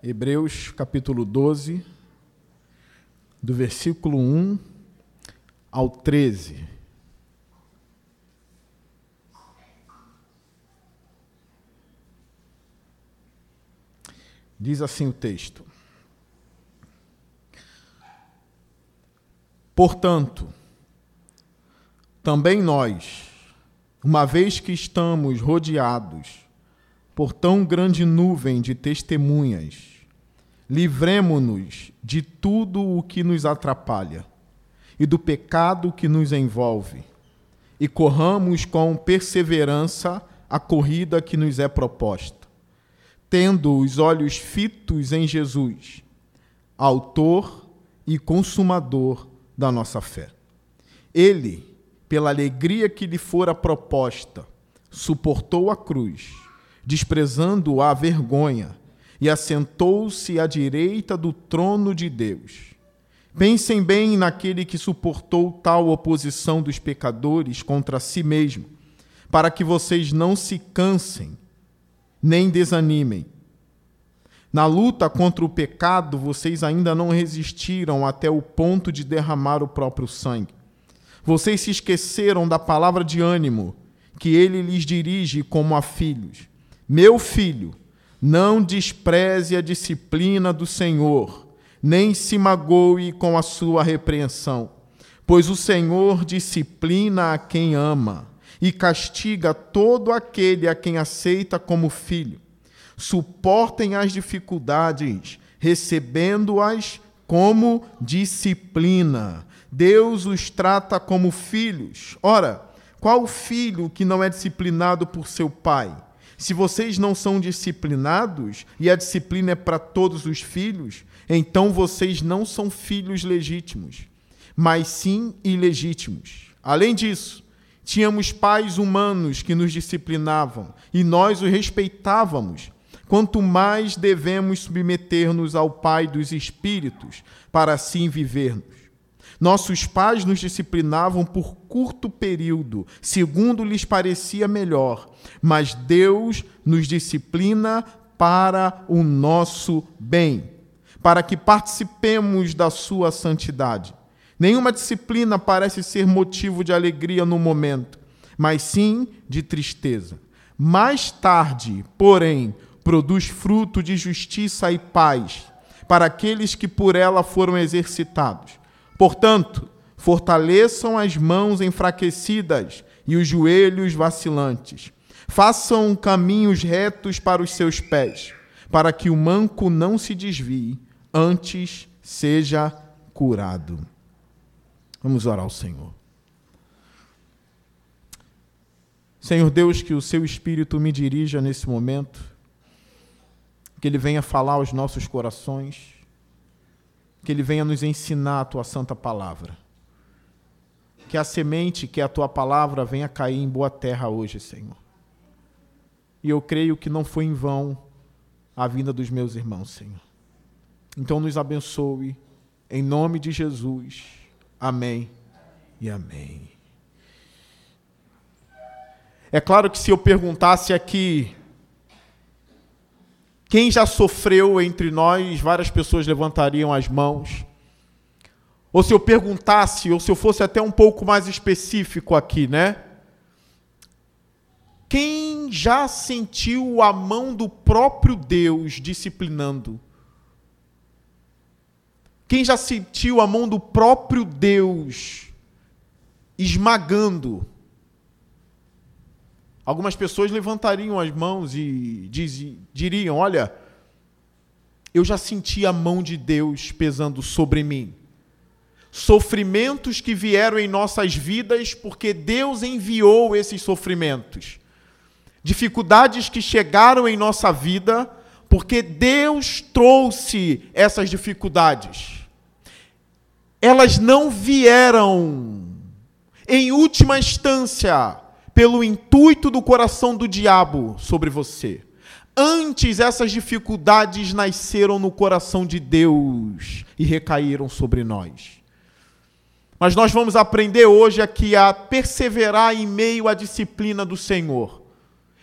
Hebreus capítulo 12, do versículo 1 ao 13. Diz assim o texto: Portanto, também nós, uma vez que estamos rodeados por tão grande nuvem de testemunhas, livremo-nos de tudo o que nos atrapalha e do pecado que nos envolve, e corramos com perseverança a corrida que nos é proposta, tendo os olhos fitos em Jesus, Autor e Consumador da nossa fé. Ele, pela alegria que lhe fora proposta, suportou a cruz, desprezando a vergonha, e assentou-se à direita do trono de Deus. Pensem bem naquele que suportou tal oposição dos pecadores contra si mesmo, para que vocês não se cansem nem desanimem. Na luta contra o pecado, vocês ainda não resistiram até o ponto de derramar o próprio sangue. Vocês se esqueceram da palavra de ânimo que ele lhes dirige como a filhos. Meu filho, não despreze a disciplina do Senhor, nem se magoe com a sua repreensão, pois o Senhor disciplina a quem ama e castiga todo aquele a quem aceita como filho suportem as dificuldades, recebendo-as como disciplina. Deus os trata como filhos. Ora, qual filho que não é disciplinado por seu pai? Se vocês não são disciplinados e a disciplina é para todos os filhos, então vocês não são filhos legítimos, mas sim ilegítimos. Além disso, tínhamos pais humanos que nos disciplinavam e nós os respeitávamos quanto mais devemos submeter-nos ao Pai dos Espíritos, para assim vivermos. Nossos pais nos disciplinavam por curto período, segundo lhes parecia melhor, mas Deus nos disciplina para o nosso bem, para que participemos da sua santidade. Nenhuma disciplina parece ser motivo de alegria no momento, mas sim de tristeza. Mais tarde, porém, produz fruto de justiça e paz para aqueles que por ela foram exercitados. Portanto, fortaleçam as mãos enfraquecidas e os joelhos vacilantes. Façam caminhos retos para os seus pés, para que o manco não se desvie, antes seja curado. Vamos orar ao Senhor. Senhor Deus, que o seu Espírito me dirija nesse momento que Ele venha falar aos nossos corações, que Ele venha nos ensinar a Tua santa palavra. Que a semente, que é a Tua palavra, venha cair em boa terra hoje, Senhor. E eu creio que não foi em vão a vinda dos meus irmãos, Senhor. Então nos abençoe, em nome de Jesus. Amém e amém. É claro que se eu perguntasse aqui quem já sofreu entre nós, várias pessoas levantariam as mãos. Ou se eu perguntasse, ou se eu fosse até um pouco mais específico aqui, né? Quem já sentiu a mão do próprio Deus disciplinando? Quem já sentiu a mão do próprio Deus esmagando? Algumas pessoas levantariam as mãos e diriam: Olha, eu já senti a mão de Deus pesando sobre mim. Sofrimentos que vieram em nossas vidas porque Deus enviou esses sofrimentos. Dificuldades que chegaram em nossa vida porque Deus trouxe essas dificuldades. Elas não vieram, em última instância, pelo intuito do coração do diabo sobre você. Antes essas dificuldades nasceram no coração de Deus e recaíram sobre nós. Mas nós vamos aprender hoje aqui a perseverar em meio à disciplina do Senhor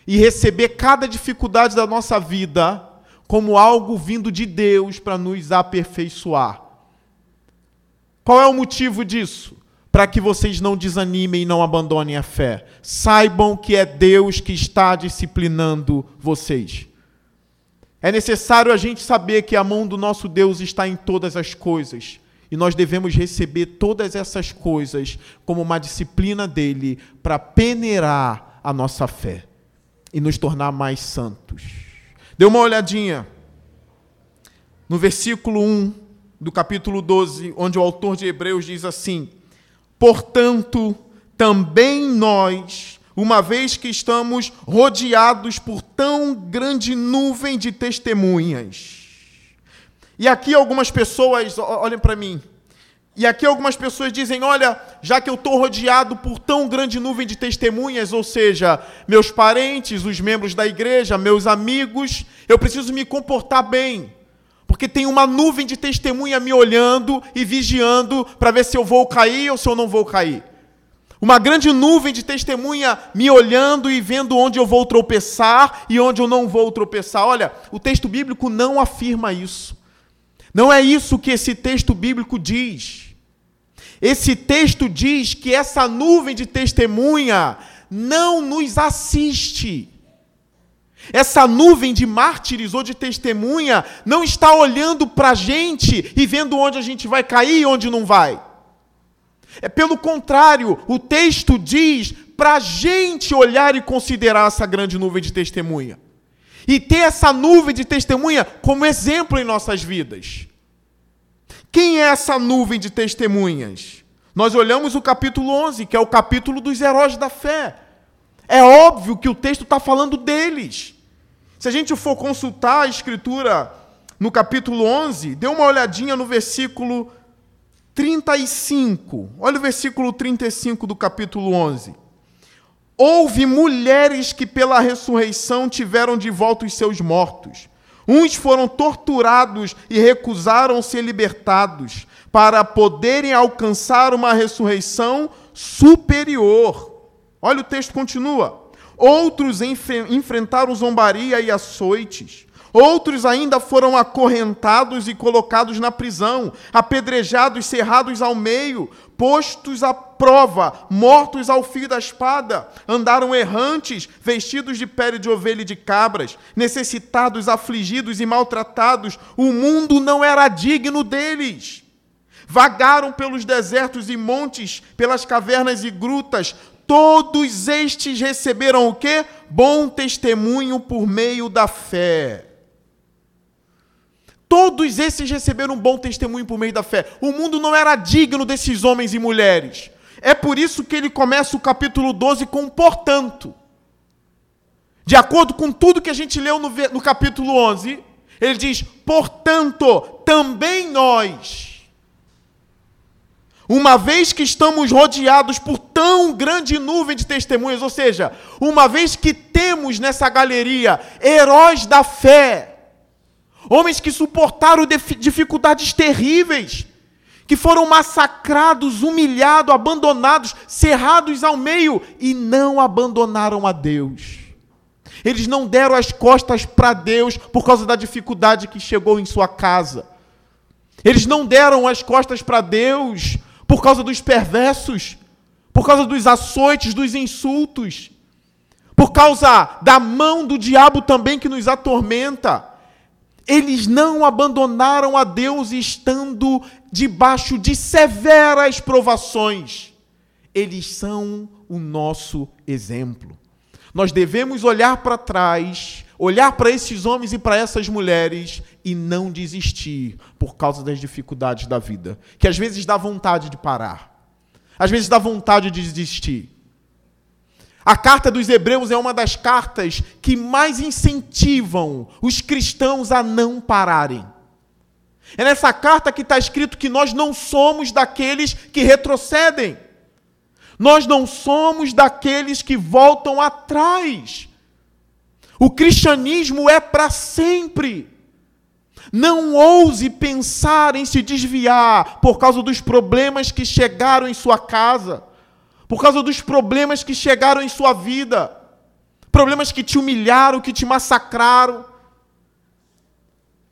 e receber cada dificuldade da nossa vida como algo vindo de Deus para nos aperfeiçoar. Qual é o motivo disso? Para que vocês não desanimem e não abandonem a fé. Saibam que é Deus que está disciplinando vocês. É necessário a gente saber que a mão do nosso Deus está em todas as coisas. E nós devemos receber todas essas coisas como uma disciplina dele para peneirar a nossa fé e nos tornar mais santos. Dê uma olhadinha no versículo 1 do capítulo 12, onde o autor de Hebreus diz assim: Portanto, também nós, uma vez que estamos rodeados por tão grande nuvem de testemunhas. E aqui algumas pessoas, olhem para mim, e aqui algumas pessoas dizem: olha, já que eu estou rodeado por tão grande nuvem de testemunhas, ou seja, meus parentes, os membros da igreja, meus amigos, eu preciso me comportar bem. Porque tem uma nuvem de testemunha me olhando e vigiando para ver se eu vou cair ou se eu não vou cair. Uma grande nuvem de testemunha me olhando e vendo onde eu vou tropeçar e onde eu não vou tropeçar. Olha, o texto bíblico não afirma isso. Não é isso que esse texto bíblico diz. Esse texto diz que essa nuvem de testemunha não nos assiste. Essa nuvem de mártires ou de testemunha não está olhando para a gente e vendo onde a gente vai cair e onde não vai. É pelo contrário, o texto diz para a gente olhar e considerar essa grande nuvem de testemunha e ter essa nuvem de testemunha como exemplo em nossas vidas. Quem é essa nuvem de testemunhas? Nós olhamos o capítulo 11, que é o capítulo dos heróis da fé. É óbvio que o texto está falando deles. Se a gente for consultar a escritura no capítulo 11, dê uma olhadinha no versículo 35. Olha o versículo 35 do capítulo 11. Houve mulheres que pela ressurreição tiveram de volta os seus mortos. Uns foram torturados e recusaram ser libertados, para poderem alcançar uma ressurreição superior. Olha o texto continua. Outros enfrentaram zombaria e açoites. Outros ainda foram acorrentados e colocados na prisão, apedrejados, cerrados ao meio, postos à prova, mortos ao fio da espada, andaram errantes, vestidos de pele de ovelha e de cabras, necessitados, afligidos e maltratados, o mundo não era digno deles. Vagaram pelos desertos e montes, pelas cavernas e grutas, todos estes receberam o quê? Bom testemunho por meio da fé. Todos esses receberam um bom testemunho por meio da fé. O mundo não era digno desses homens e mulheres. É por isso que ele começa o capítulo 12 com portanto. De acordo com tudo que a gente leu no, no capítulo 11, ele diz: portanto, também nós. Uma vez que estamos rodeados por tão grande nuvem de testemunhas, ou seja, uma vez que temos nessa galeria heróis da fé, Homens que suportaram dificuldades terríveis, que foram massacrados, humilhados, abandonados, cerrados ao meio e não abandonaram a Deus. Eles não deram as costas para Deus por causa da dificuldade que chegou em sua casa. Eles não deram as costas para Deus por causa dos perversos, por causa dos açoites, dos insultos, por causa da mão do diabo também que nos atormenta. Eles não abandonaram a Deus estando debaixo de severas provações. Eles são o nosso exemplo. Nós devemos olhar para trás, olhar para esses homens e para essas mulheres e não desistir por causa das dificuldades da vida, que às vezes dá vontade de parar. Às vezes dá vontade de desistir. A carta dos Hebreus é uma das cartas que mais incentivam os cristãos a não pararem. É nessa carta que está escrito que nós não somos daqueles que retrocedem. Nós não somos daqueles que voltam atrás. O cristianismo é para sempre. Não ouse pensar em se desviar por causa dos problemas que chegaram em sua casa por causa dos problemas que chegaram em sua vida, problemas que te humilharam, que te massacraram.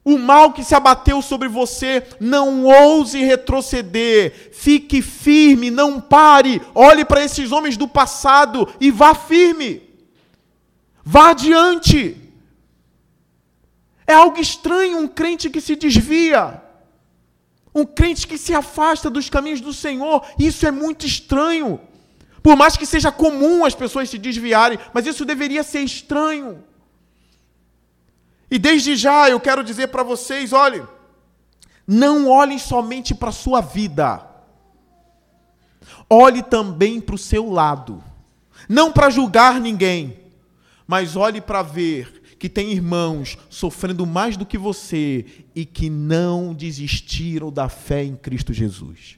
mal que se abateu sobre você, não ouse retroceder. Fique firme, não pare. Olhe para esses homens do passado e vá firme. Vá adiante. É algo estranho um crente que se desvia. Um crente que se afasta dos caminhos do Senhor. Isso é muito estranho. Por mais que seja comum as pessoas se desviarem, mas isso deveria ser estranho. E desde já eu quero dizer para vocês: olhe, não olhem somente para a sua vida, olhe também para o seu lado. Não para julgar ninguém, mas olhe para ver que tem irmãos sofrendo mais do que você e que não desistiram da fé em Cristo Jesus.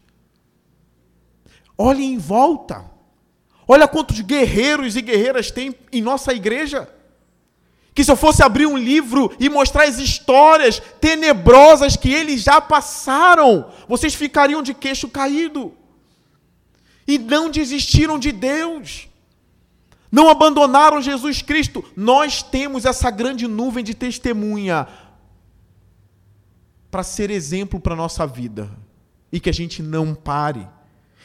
Olhe em volta. Olha quantos guerreiros e guerreiras tem em nossa igreja. Que se eu fosse abrir um livro e mostrar as histórias tenebrosas que eles já passaram, vocês ficariam de queixo caído. E não desistiram de Deus. Não abandonaram Jesus Cristo. Nós temos essa grande nuvem de testemunha para ser exemplo para a nossa vida. E que a gente não pare.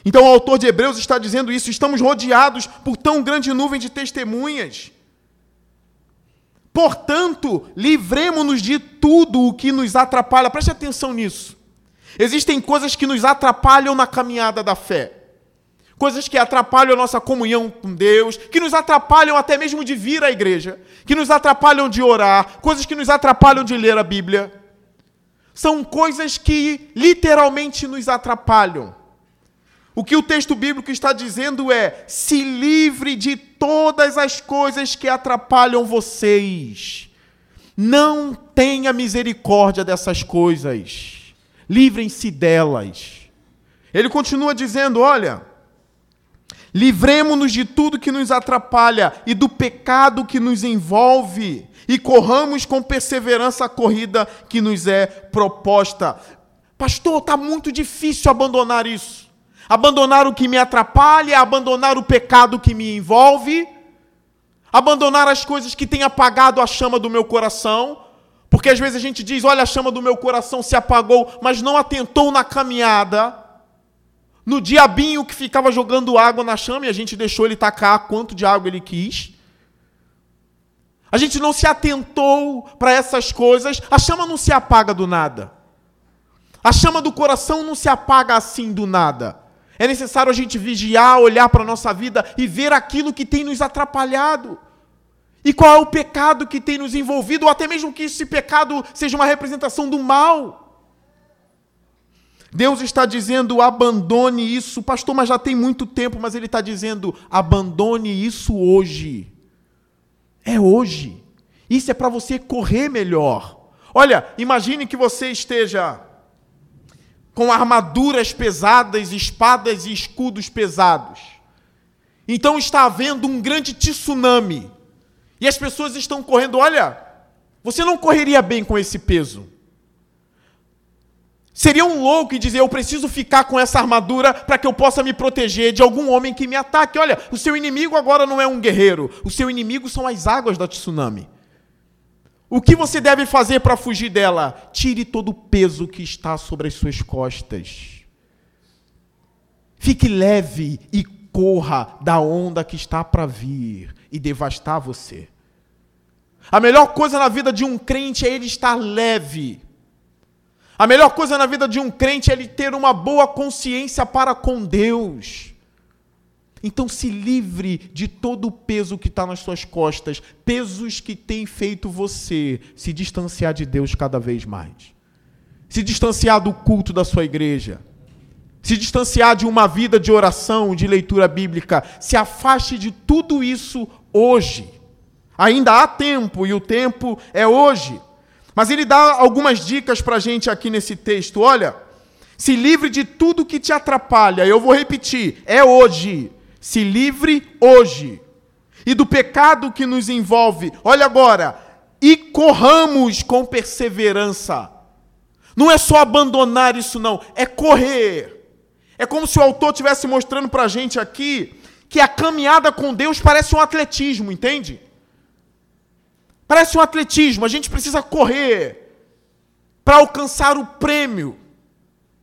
Então o autor de Hebreus está dizendo isso: estamos rodeados por tão grande nuvem de testemunhas. Portanto, livremos-nos de tudo o que nos atrapalha. Preste atenção nisso. Existem coisas que nos atrapalham na caminhada da fé. Coisas que atrapalham a nossa comunhão com Deus, que nos atrapalham até mesmo de vir à igreja, que nos atrapalham de orar, coisas que nos atrapalham de ler a Bíblia. São coisas que literalmente nos atrapalham. O que o texto bíblico está dizendo é: se livre de todas as coisas que atrapalham vocês. Não tenha misericórdia dessas coisas. Livrem-se delas. Ele continua dizendo: olha, livremos-nos de tudo que nos atrapalha e do pecado que nos envolve, e corramos com perseverança a corrida que nos é proposta. Pastor, está muito difícil abandonar isso. Abandonar o que me atrapalha, abandonar o pecado que me envolve, abandonar as coisas que têm apagado a chama do meu coração, porque às vezes a gente diz: olha, a chama do meu coração se apagou, mas não atentou na caminhada, no diabinho que ficava jogando água na chama e a gente deixou ele tacar quanto de água ele quis. A gente não se atentou para essas coisas, a chama não se apaga do nada. A chama do coração não se apaga assim do nada. É necessário a gente vigiar, olhar para a nossa vida e ver aquilo que tem nos atrapalhado. E qual é o pecado que tem nos envolvido, ou até mesmo que esse pecado seja uma representação do mal. Deus está dizendo: abandone isso, pastor, mas já tem muito tempo, mas Ele está dizendo: abandone isso hoje. É hoje. Isso é para você correr melhor. Olha, imagine que você esteja com armaduras pesadas, espadas e escudos pesados. Então está havendo um grande tsunami. E as pessoas estão correndo. Olha, você não correria bem com esse peso. Seria um louco dizer: Eu preciso ficar com essa armadura para que eu possa me proteger de algum homem que me ataque. Olha, o seu inimigo agora não é um guerreiro, o seu inimigo são as águas da tsunami. O que você deve fazer para fugir dela? Tire todo o peso que está sobre as suas costas. Fique leve e corra da onda que está para vir e devastar você. A melhor coisa na vida de um crente é ele estar leve. A melhor coisa na vida de um crente é ele ter uma boa consciência para com Deus. Então se livre de todo o peso que está nas suas costas, pesos que têm feito você se distanciar de Deus cada vez mais. Se distanciar do culto da sua igreja. Se distanciar de uma vida de oração, de leitura bíblica. Se afaste de tudo isso hoje. Ainda há tempo e o tempo é hoje. Mas ele dá algumas dicas para a gente aqui nesse texto. Olha, se livre de tudo que te atrapalha. Eu vou repetir: é hoje se livre hoje. E do pecado que nos envolve, olha agora, e corramos com perseverança. Não é só abandonar isso, não, é correr. É como se o autor estivesse mostrando para a gente aqui que a caminhada com Deus parece um atletismo, entende? Parece um atletismo, a gente precisa correr. para alcançar o prêmio.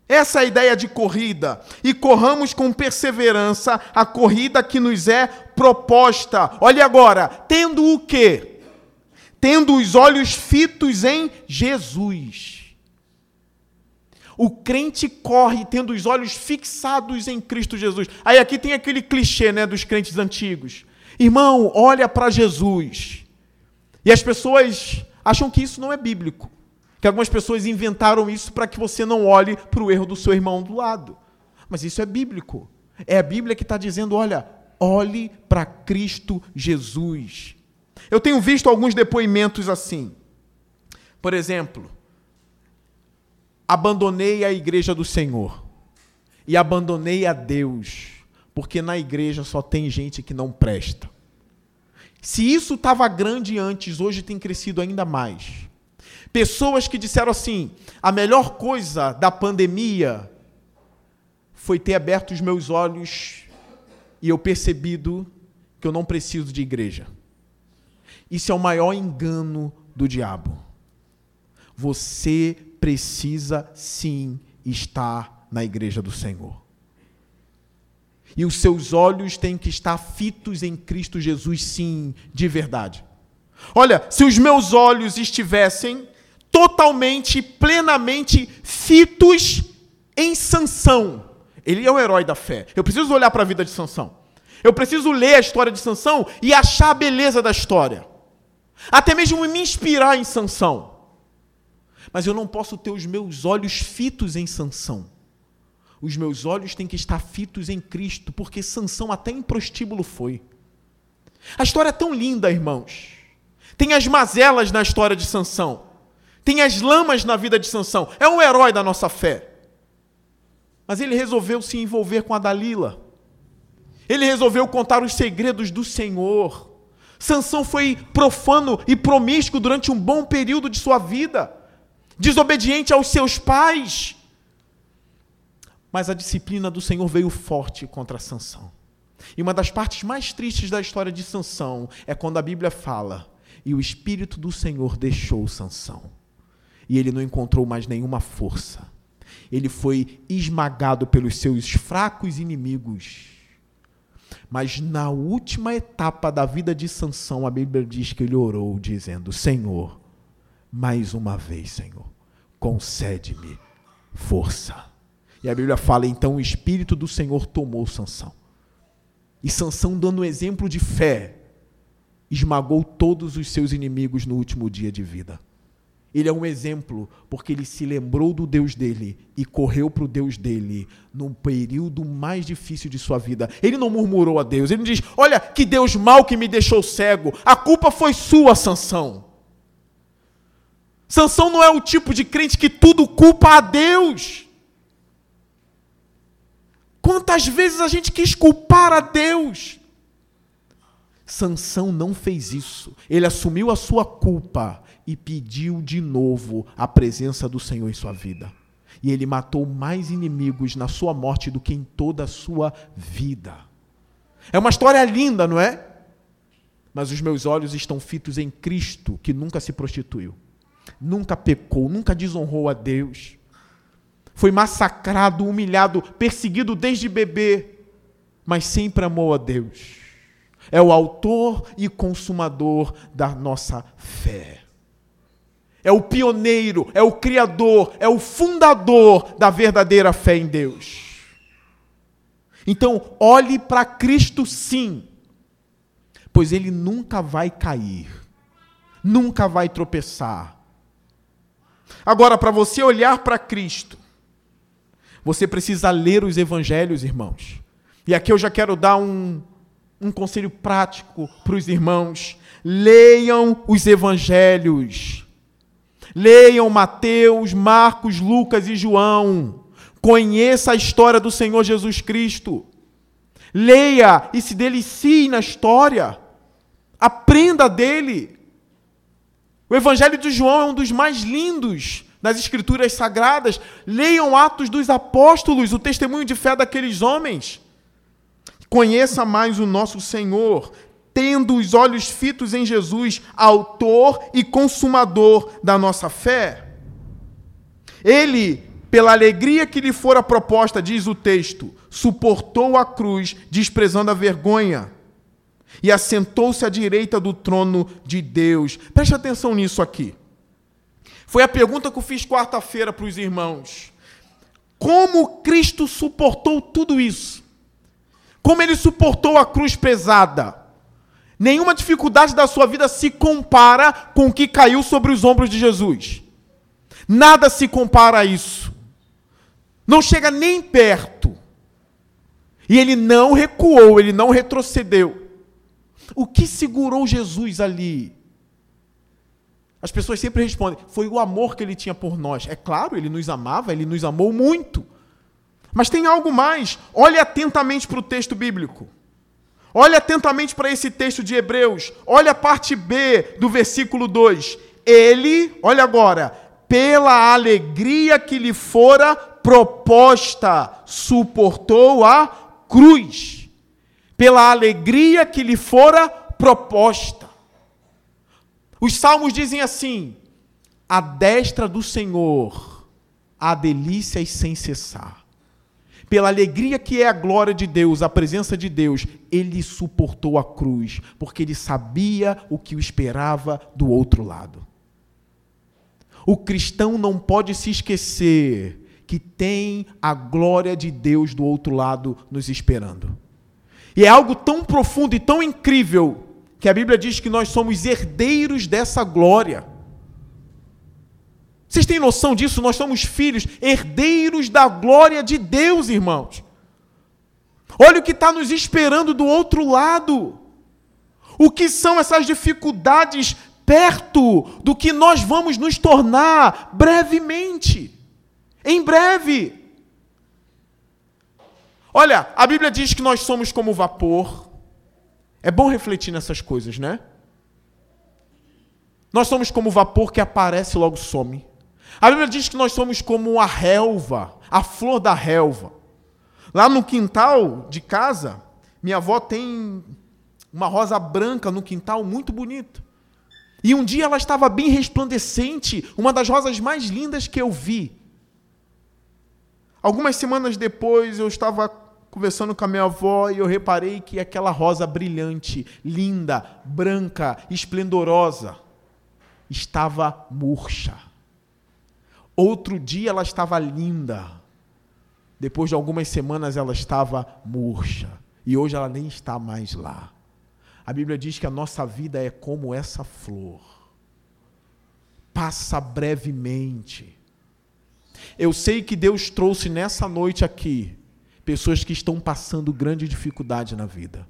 Essa é a ideia de corrida. E corramos com perseverança a corrida que nos é proposta. Olhe agora, tendo o quê? Tendo os olhos fitos em Jesus. O crente corre tendo os olhos fixados em Cristo Jesus. Aí aqui tem aquele clichê, né, dos crentes antigos. Irmão, olha para Jesus. E as pessoas acham que isso não é bíblico. Que algumas pessoas inventaram isso para que você não olhe para o erro do seu irmão do lado. Mas isso é bíblico. É a Bíblia que está dizendo: olha, olhe para Cristo Jesus. Eu tenho visto alguns depoimentos assim. Por exemplo, abandonei a igreja do Senhor e abandonei a Deus, porque na igreja só tem gente que não presta. Se isso estava grande antes, hoje tem crescido ainda mais. Pessoas que disseram assim: a melhor coisa da pandemia foi ter aberto os meus olhos e eu percebido que eu não preciso de igreja. Isso é o maior engano do diabo. Você precisa sim estar na igreja do Senhor. E os seus olhos têm que estar fitos em Cristo Jesus, sim, de verdade. Olha, se os meus olhos estivessem totalmente, plenamente fitos em Sansão. Ele é o herói da fé. Eu preciso olhar para a vida de Sansão. Eu preciso ler a história de Sansão e achar a beleza da história. Até mesmo me inspirar em Sansão. Mas eu não posso ter os meus olhos fitos em Sansão. Os meus olhos têm que estar fitos em Cristo, porque Sansão até em prostíbulo foi. A história é tão linda, irmãos. Tem as mazelas na história de Sansão. Tem as lamas na vida de Sansão. É um herói da nossa fé. Mas ele resolveu se envolver com a Dalila. Ele resolveu contar os segredos do Senhor. Sansão foi profano e promíscuo durante um bom período de sua vida, desobediente aos seus pais. Mas a disciplina do Senhor veio forte contra Sansão. E uma das partes mais tristes da história de Sansão é quando a Bíblia fala: "E o espírito do Senhor deixou Sansão" e ele não encontrou mais nenhuma força. Ele foi esmagado pelos seus fracos inimigos. Mas na última etapa da vida de Sansão, a Bíblia diz que ele orou dizendo: Senhor, mais uma vez, Senhor, concede-me força. E a Bíblia fala: então o espírito do Senhor tomou Sansão. E Sansão, dando um exemplo de fé, esmagou todos os seus inimigos no último dia de vida. Ele é um exemplo porque ele se lembrou do Deus dele e correu para o Deus dele num período mais difícil de sua vida. Ele não murmurou a Deus, ele não diz: Olha, que Deus mal que me deixou cego, a culpa foi sua, Sansão. Sansão não é o tipo de crente que tudo culpa a Deus. Quantas vezes a gente quis culpar a Deus? Sansão não fez isso. Ele assumiu a sua culpa e pediu de novo a presença do Senhor em sua vida. E ele matou mais inimigos na sua morte do que em toda a sua vida. É uma história linda, não é? Mas os meus olhos estão fitos em Cristo, que nunca se prostituiu, nunca pecou, nunca desonrou a Deus. Foi massacrado, humilhado, perseguido desde bebê, mas sempre amou a Deus. É o autor e consumador da nossa fé é o pioneiro, é o criador, é o fundador da verdadeira fé em Deus. Então, olhe para Cristo sim, pois ele nunca vai cair, nunca vai tropeçar. Agora, para você olhar para Cristo, você precisa ler os evangelhos, irmãos. E aqui eu já quero dar um, um conselho prático para os irmãos. Leiam os evangelhos. Leiam Mateus, Marcos, Lucas e João. Conheça a história do Senhor Jesus Cristo. Leia e se delicie na história. Aprenda dele. O Evangelho de João é um dos mais lindos nas Escrituras Sagradas. Leiam Atos dos Apóstolos, o testemunho de fé daqueles homens. Conheça mais o nosso Senhor tendo os olhos fitos em Jesus, autor e consumador da nossa fé. Ele, pela alegria que lhe fora proposta, diz o texto, suportou a cruz, desprezando a vergonha, e assentou-se à direita do trono de Deus. Preste atenção nisso aqui. Foi a pergunta que eu fiz quarta-feira para os irmãos. Como Cristo suportou tudo isso? Como ele suportou a cruz pesada? Nenhuma dificuldade da sua vida se compara com o que caiu sobre os ombros de Jesus. Nada se compara a isso. Não chega nem perto. E ele não recuou, ele não retrocedeu. O que segurou Jesus ali? As pessoas sempre respondem: foi o amor que ele tinha por nós. É claro, ele nos amava, ele nos amou muito. Mas tem algo mais. Olhe atentamente para o texto bíblico. Olhe atentamente para esse texto de Hebreus. Olha a parte B do versículo 2. Ele, olha agora, pela alegria que lhe fora proposta, suportou a cruz. Pela alegria que lhe fora proposta. Os salmos dizem assim: a destra do Senhor há delícias sem cessar pela alegria que é a glória de Deus, a presença de Deus, ele suportou a cruz, porque ele sabia o que o esperava do outro lado. O cristão não pode se esquecer que tem a glória de Deus do outro lado nos esperando. E é algo tão profundo e tão incrível que a Bíblia diz que nós somos herdeiros dessa glória. Vocês têm noção disso? Nós somos filhos, herdeiros da glória de Deus, irmãos. Olha o que está nos esperando do outro lado. O que são essas dificuldades perto do que nós vamos nos tornar brevemente? Em breve. Olha, a Bíblia diz que nós somos como vapor. É bom refletir nessas coisas, né? Nós somos como vapor que aparece e logo some. A Bíblia diz que nós somos como a relva, a flor da relva. Lá no quintal de casa, minha avó tem uma rosa branca no quintal muito bonita. E um dia ela estava bem resplandecente, uma das rosas mais lindas que eu vi. Algumas semanas depois eu estava conversando com a minha avó e eu reparei que aquela rosa brilhante, linda, branca, esplendorosa, estava murcha. Outro dia ela estava linda. Depois de algumas semanas ela estava murcha. E hoje ela nem está mais lá. A Bíblia diz que a nossa vida é como essa flor. Passa brevemente. Eu sei que Deus trouxe nessa noite aqui pessoas que estão passando grande dificuldade na vida.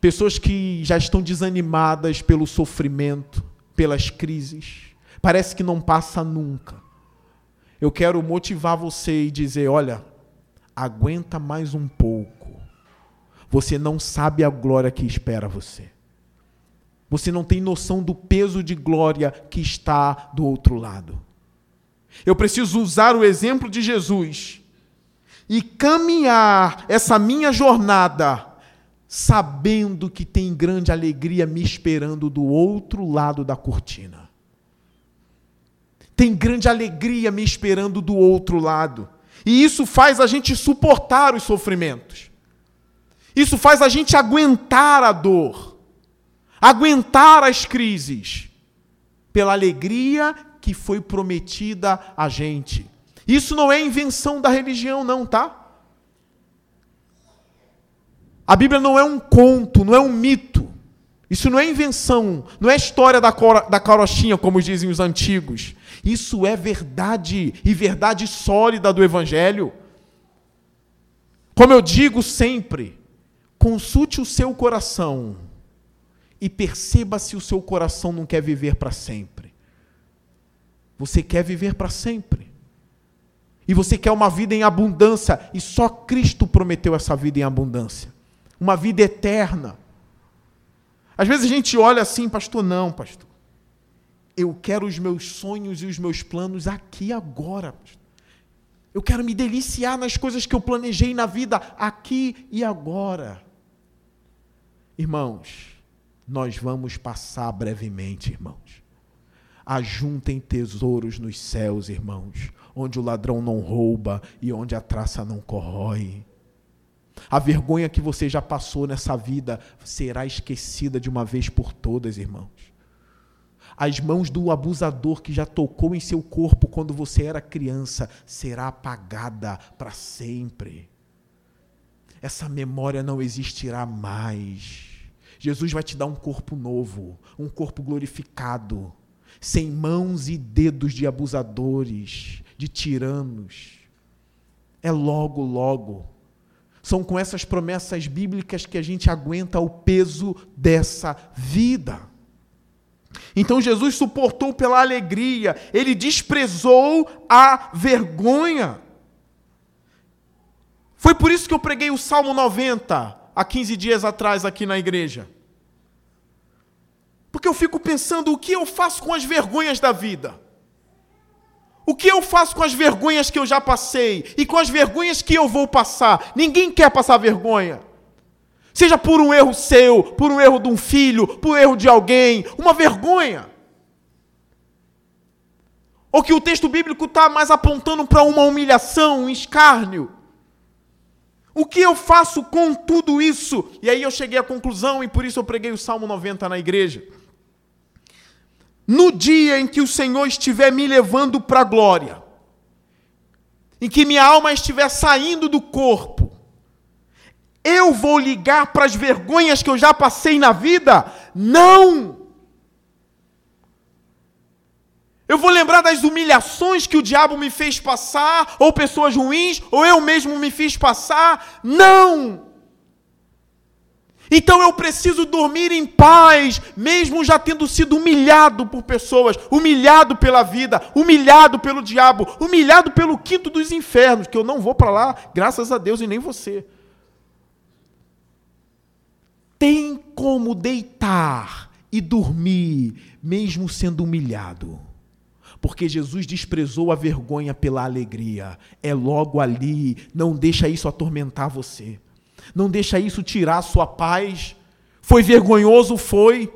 Pessoas que já estão desanimadas pelo sofrimento, pelas crises parece que não passa nunca. Eu quero motivar você e dizer: olha, aguenta mais um pouco. Você não sabe a glória que espera você. Você não tem noção do peso de glória que está do outro lado. Eu preciso usar o exemplo de Jesus e caminhar essa minha jornada sabendo que tem grande alegria me esperando do outro lado da cortina tem grande alegria me esperando do outro lado. E isso faz a gente suportar os sofrimentos. Isso faz a gente aguentar a dor, aguentar as crises, pela alegria que foi prometida a gente. Isso não é invenção da religião, não, tá? A Bíblia não é um conto, não é um mito. Isso não é invenção, não é história da, da carochinha, como dizem os antigos. Isso é verdade, e verdade sólida do Evangelho. Como eu digo sempre, consulte o seu coração e perceba se o seu coração não quer viver para sempre. Você quer viver para sempre. E você quer uma vida em abundância, e só Cristo prometeu essa vida em abundância uma vida eterna. Às vezes a gente olha assim, pastor, não, pastor. Eu quero os meus sonhos e os meus planos aqui agora. Eu quero me deliciar nas coisas que eu planejei na vida aqui e agora. Irmãos, nós vamos passar brevemente, irmãos. Ajuntem tesouros nos céus, irmãos, onde o ladrão não rouba e onde a traça não corrói. A vergonha que você já passou nessa vida será esquecida de uma vez por todas, irmãos. As mãos do abusador que já tocou em seu corpo quando você era criança será apagada para sempre. Essa memória não existirá mais. Jesus vai te dar um corpo novo, um corpo glorificado, sem mãos e dedos de abusadores, de tiranos. É logo, logo. São com essas promessas bíblicas que a gente aguenta o peso dessa vida. Então Jesus suportou pela alegria, ele desprezou a vergonha. Foi por isso que eu preguei o Salmo 90 há 15 dias atrás aqui na igreja. Porque eu fico pensando o que eu faço com as vergonhas da vida. O que eu faço com as vergonhas que eu já passei e com as vergonhas que eu vou passar? Ninguém quer passar vergonha. Seja por um erro seu, por um erro de um filho, por um erro de alguém, uma vergonha. Ou que o texto bíblico está mais apontando para uma humilhação, um escárnio. O que eu faço com tudo isso? E aí eu cheguei à conclusão, e por isso eu preguei o Salmo 90 na igreja. No dia em que o Senhor estiver me levando para a glória, em que minha alma estiver saindo do corpo, eu vou ligar para as vergonhas que eu já passei na vida? Não! Eu vou lembrar das humilhações que o diabo me fez passar, ou pessoas ruins, ou eu mesmo me fiz passar? Não! Então eu preciso dormir em paz, mesmo já tendo sido humilhado por pessoas, humilhado pela vida, humilhado pelo diabo, humilhado pelo quinto dos infernos, que eu não vou para lá, graças a Deus, e nem você tem como deitar e dormir, mesmo sendo humilhado. Porque Jesus desprezou a vergonha pela alegria. É logo ali, não deixa isso atormentar você. Não deixa isso tirar a sua paz. Foi vergonhoso, foi.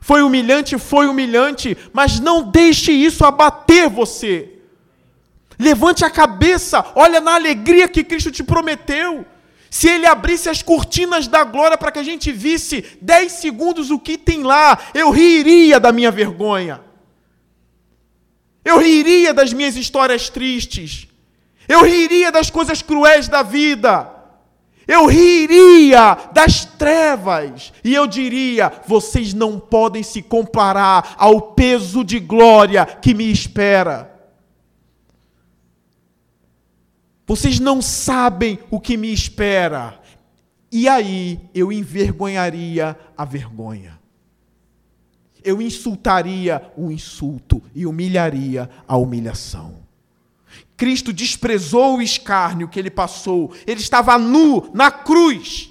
Foi humilhante, foi humilhante, mas não deixe isso abater você. Levante a cabeça, olha na alegria que Cristo te prometeu. Se ele abrisse as cortinas da glória para que a gente visse dez segundos o que tem lá, eu riria da minha vergonha. Eu riria das minhas histórias tristes. Eu riria das coisas cruéis da vida. Eu riria das trevas. E eu diria: vocês não podem se comparar ao peso de glória que me espera. Vocês não sabem o que me espera. E aí eu envergonharia a vergonha. Eu insultaria o insulto e humilharia a humilhação. Cristo desprezou o escárnio que ele passou. Ele estava nu na cruz.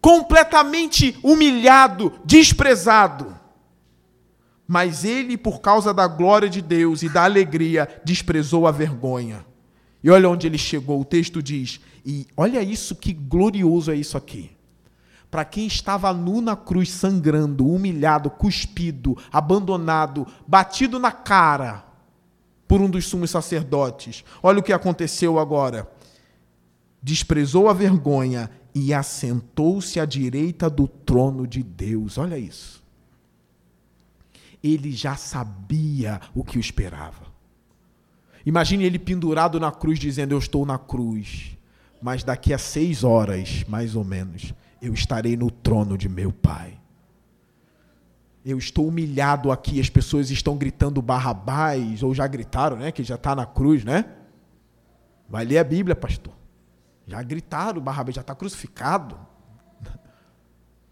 Completamente humilhado, desprezado. Mas ele, por causa da glória de Deus e da alegria, desprezou a vergonha. E olha onde ele chegou, o texto diz, e olha isso que glorioso é isso aqui. Para quem estava nu na cruz, sangrando, humilhado, cuspido, abandonado, batido na cara por um dos sumos sacerdotes, olha o que aconteceu agora. Desprezou a vergonha e assentou-se à direita do trono de Deus. Olha isso ele já sabia o que o esperava. Imagine ele pendurado na cruz, dizendo: Eu estou na cruz, mas daqui a seis horas, mais ou menos, eu estarei no trono de meu Pai. Eu estou humilhado aqui, as pessoas estão gritando Barrabás, ou já gritaram, né? Que já está na cruz, né? Vai ler a Bíblia, pastor. Já gritaram, Barrabás já está crucificado.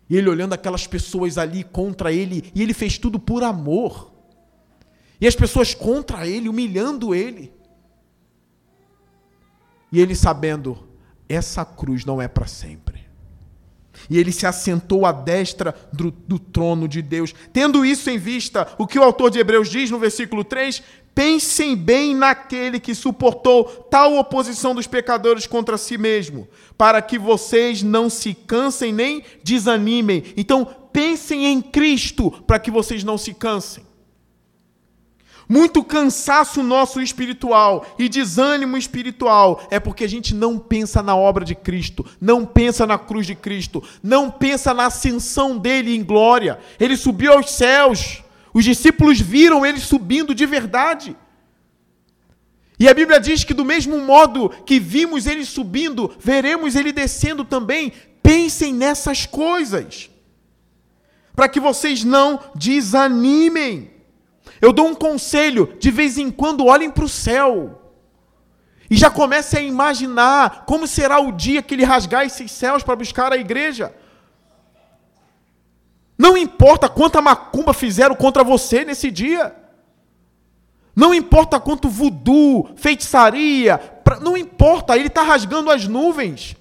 E ele olhando aquelas pessoas ali contra ele, e ele fez tudo por amor. E as pessoas contra ele, humilhando ele. E ele sabendo, essa cruz não é para sempre. E ele se assentou à destra do, do, trono de Deus. Tendo isso em vista, o que o autor de Hebreus diz no versículo 3: Pensem bem naquele que suportou tal oposição dos pecadores contra si mesmo, para que vocês não se cansem nem desanimem. Então, pensem em Cristo para que vocês não se cansem. Muito cansaço nosso espiritual e desânimo espiritual é porque a gente não pensa na obra de Cristo, não pensa na cruz de Cristo, não pensa na ascensão dele em glória. Ele subiu aos céus, os discípulos viram ele subindo de verdade. E a Bíblia diz que, do mesmo modo que vimos ele subindo, veremos ele descendo também. Pensem nessas coisas, para que vocês não desanimem. Eu dou um conselho: de vez em quando olhem para o céu. E já comecem a imaginar como será o dia que ele rasgar esses céus para buscar a igreja. Não importa quanta macumba fizeram contra você nesse dia. Não importa quanto voodoo, feitiçaria, não importa, ele está rasgando as nuvens.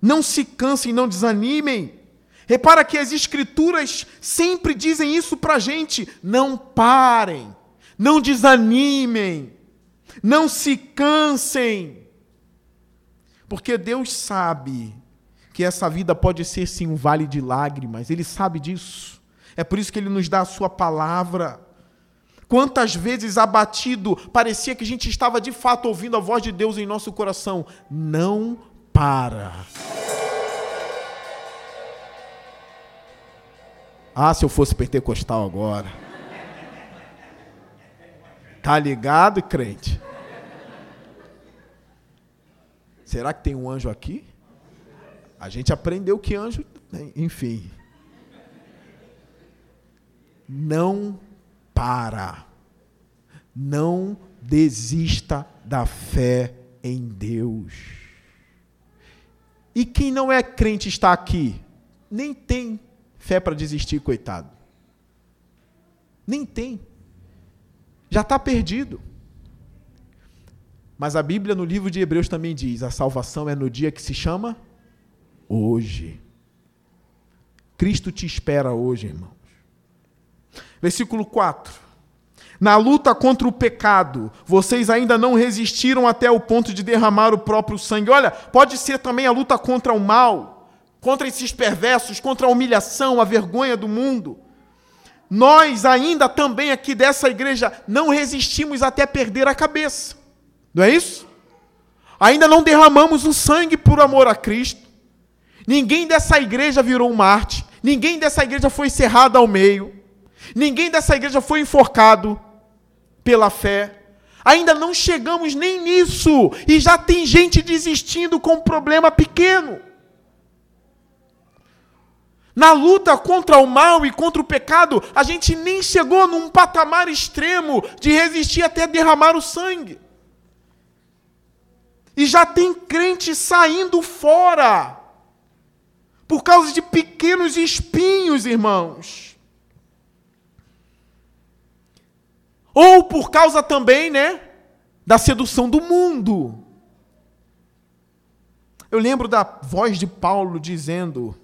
Não se cansem, não desanimem. Repara que as Escrituras sempre dizem isso para a gente: não parem, não desanimem, não se cansem, porque Deus sabe que essa vida pode ser sim um vale de lágrimas, Ele sabe disso, é por isso que Ele nos dá a Sua palavra. Quantas vezes abatido, parecia que a gente estava de fato ouvindo a voz de Deus em nosso coração. Não para. Ah, se eu fosse pentecostal agora. Tá ligado, crente? Será que tem um anjo aqui? A gente aprendeu que anjo, enfim. Não para. Não desista da fé em Deus. E quem não é crente está aqui, nem tem fé para desistir, coitado. Nem tem. Já está perdido. Mas a Bíblia no livro de Hebreus também diz: a salvação é no dia que se chama hoje. Cristo te espera hoje, irmãos. Versículo 4. Na luta contra o pecado, vocês ainda não resistiram até o ponto de derramar o próprio sangue. Olha, pode ser também a luta contra o mal contra esses perversos, contra a humilhação, a vergonha do mundo. Nós ainda também aqui dessa igreja não resistimos até perder a cabeça. Não é isso? Ainda não derramamos o sangue por amor a Cristo. Ninguém dessa igreja virou um Marte. Ninguém dessa igreja foi cerrado ao meio. Ninguém dessa igreja foi enforcado pela fé. Ainda não chegamos nem nisso. E já tem gente desistindo com um problema pequeno. Na luta contra o mal e contra o pecado, a gente nem chegou num patamar extremo de resistir até derramar o sangue. E já tem crente saindo fora por causa de pequenos espinhos, irmãos. Ou por causa também, né, da sedução do mundo. Eu lembro da voz de Paulo dizendo: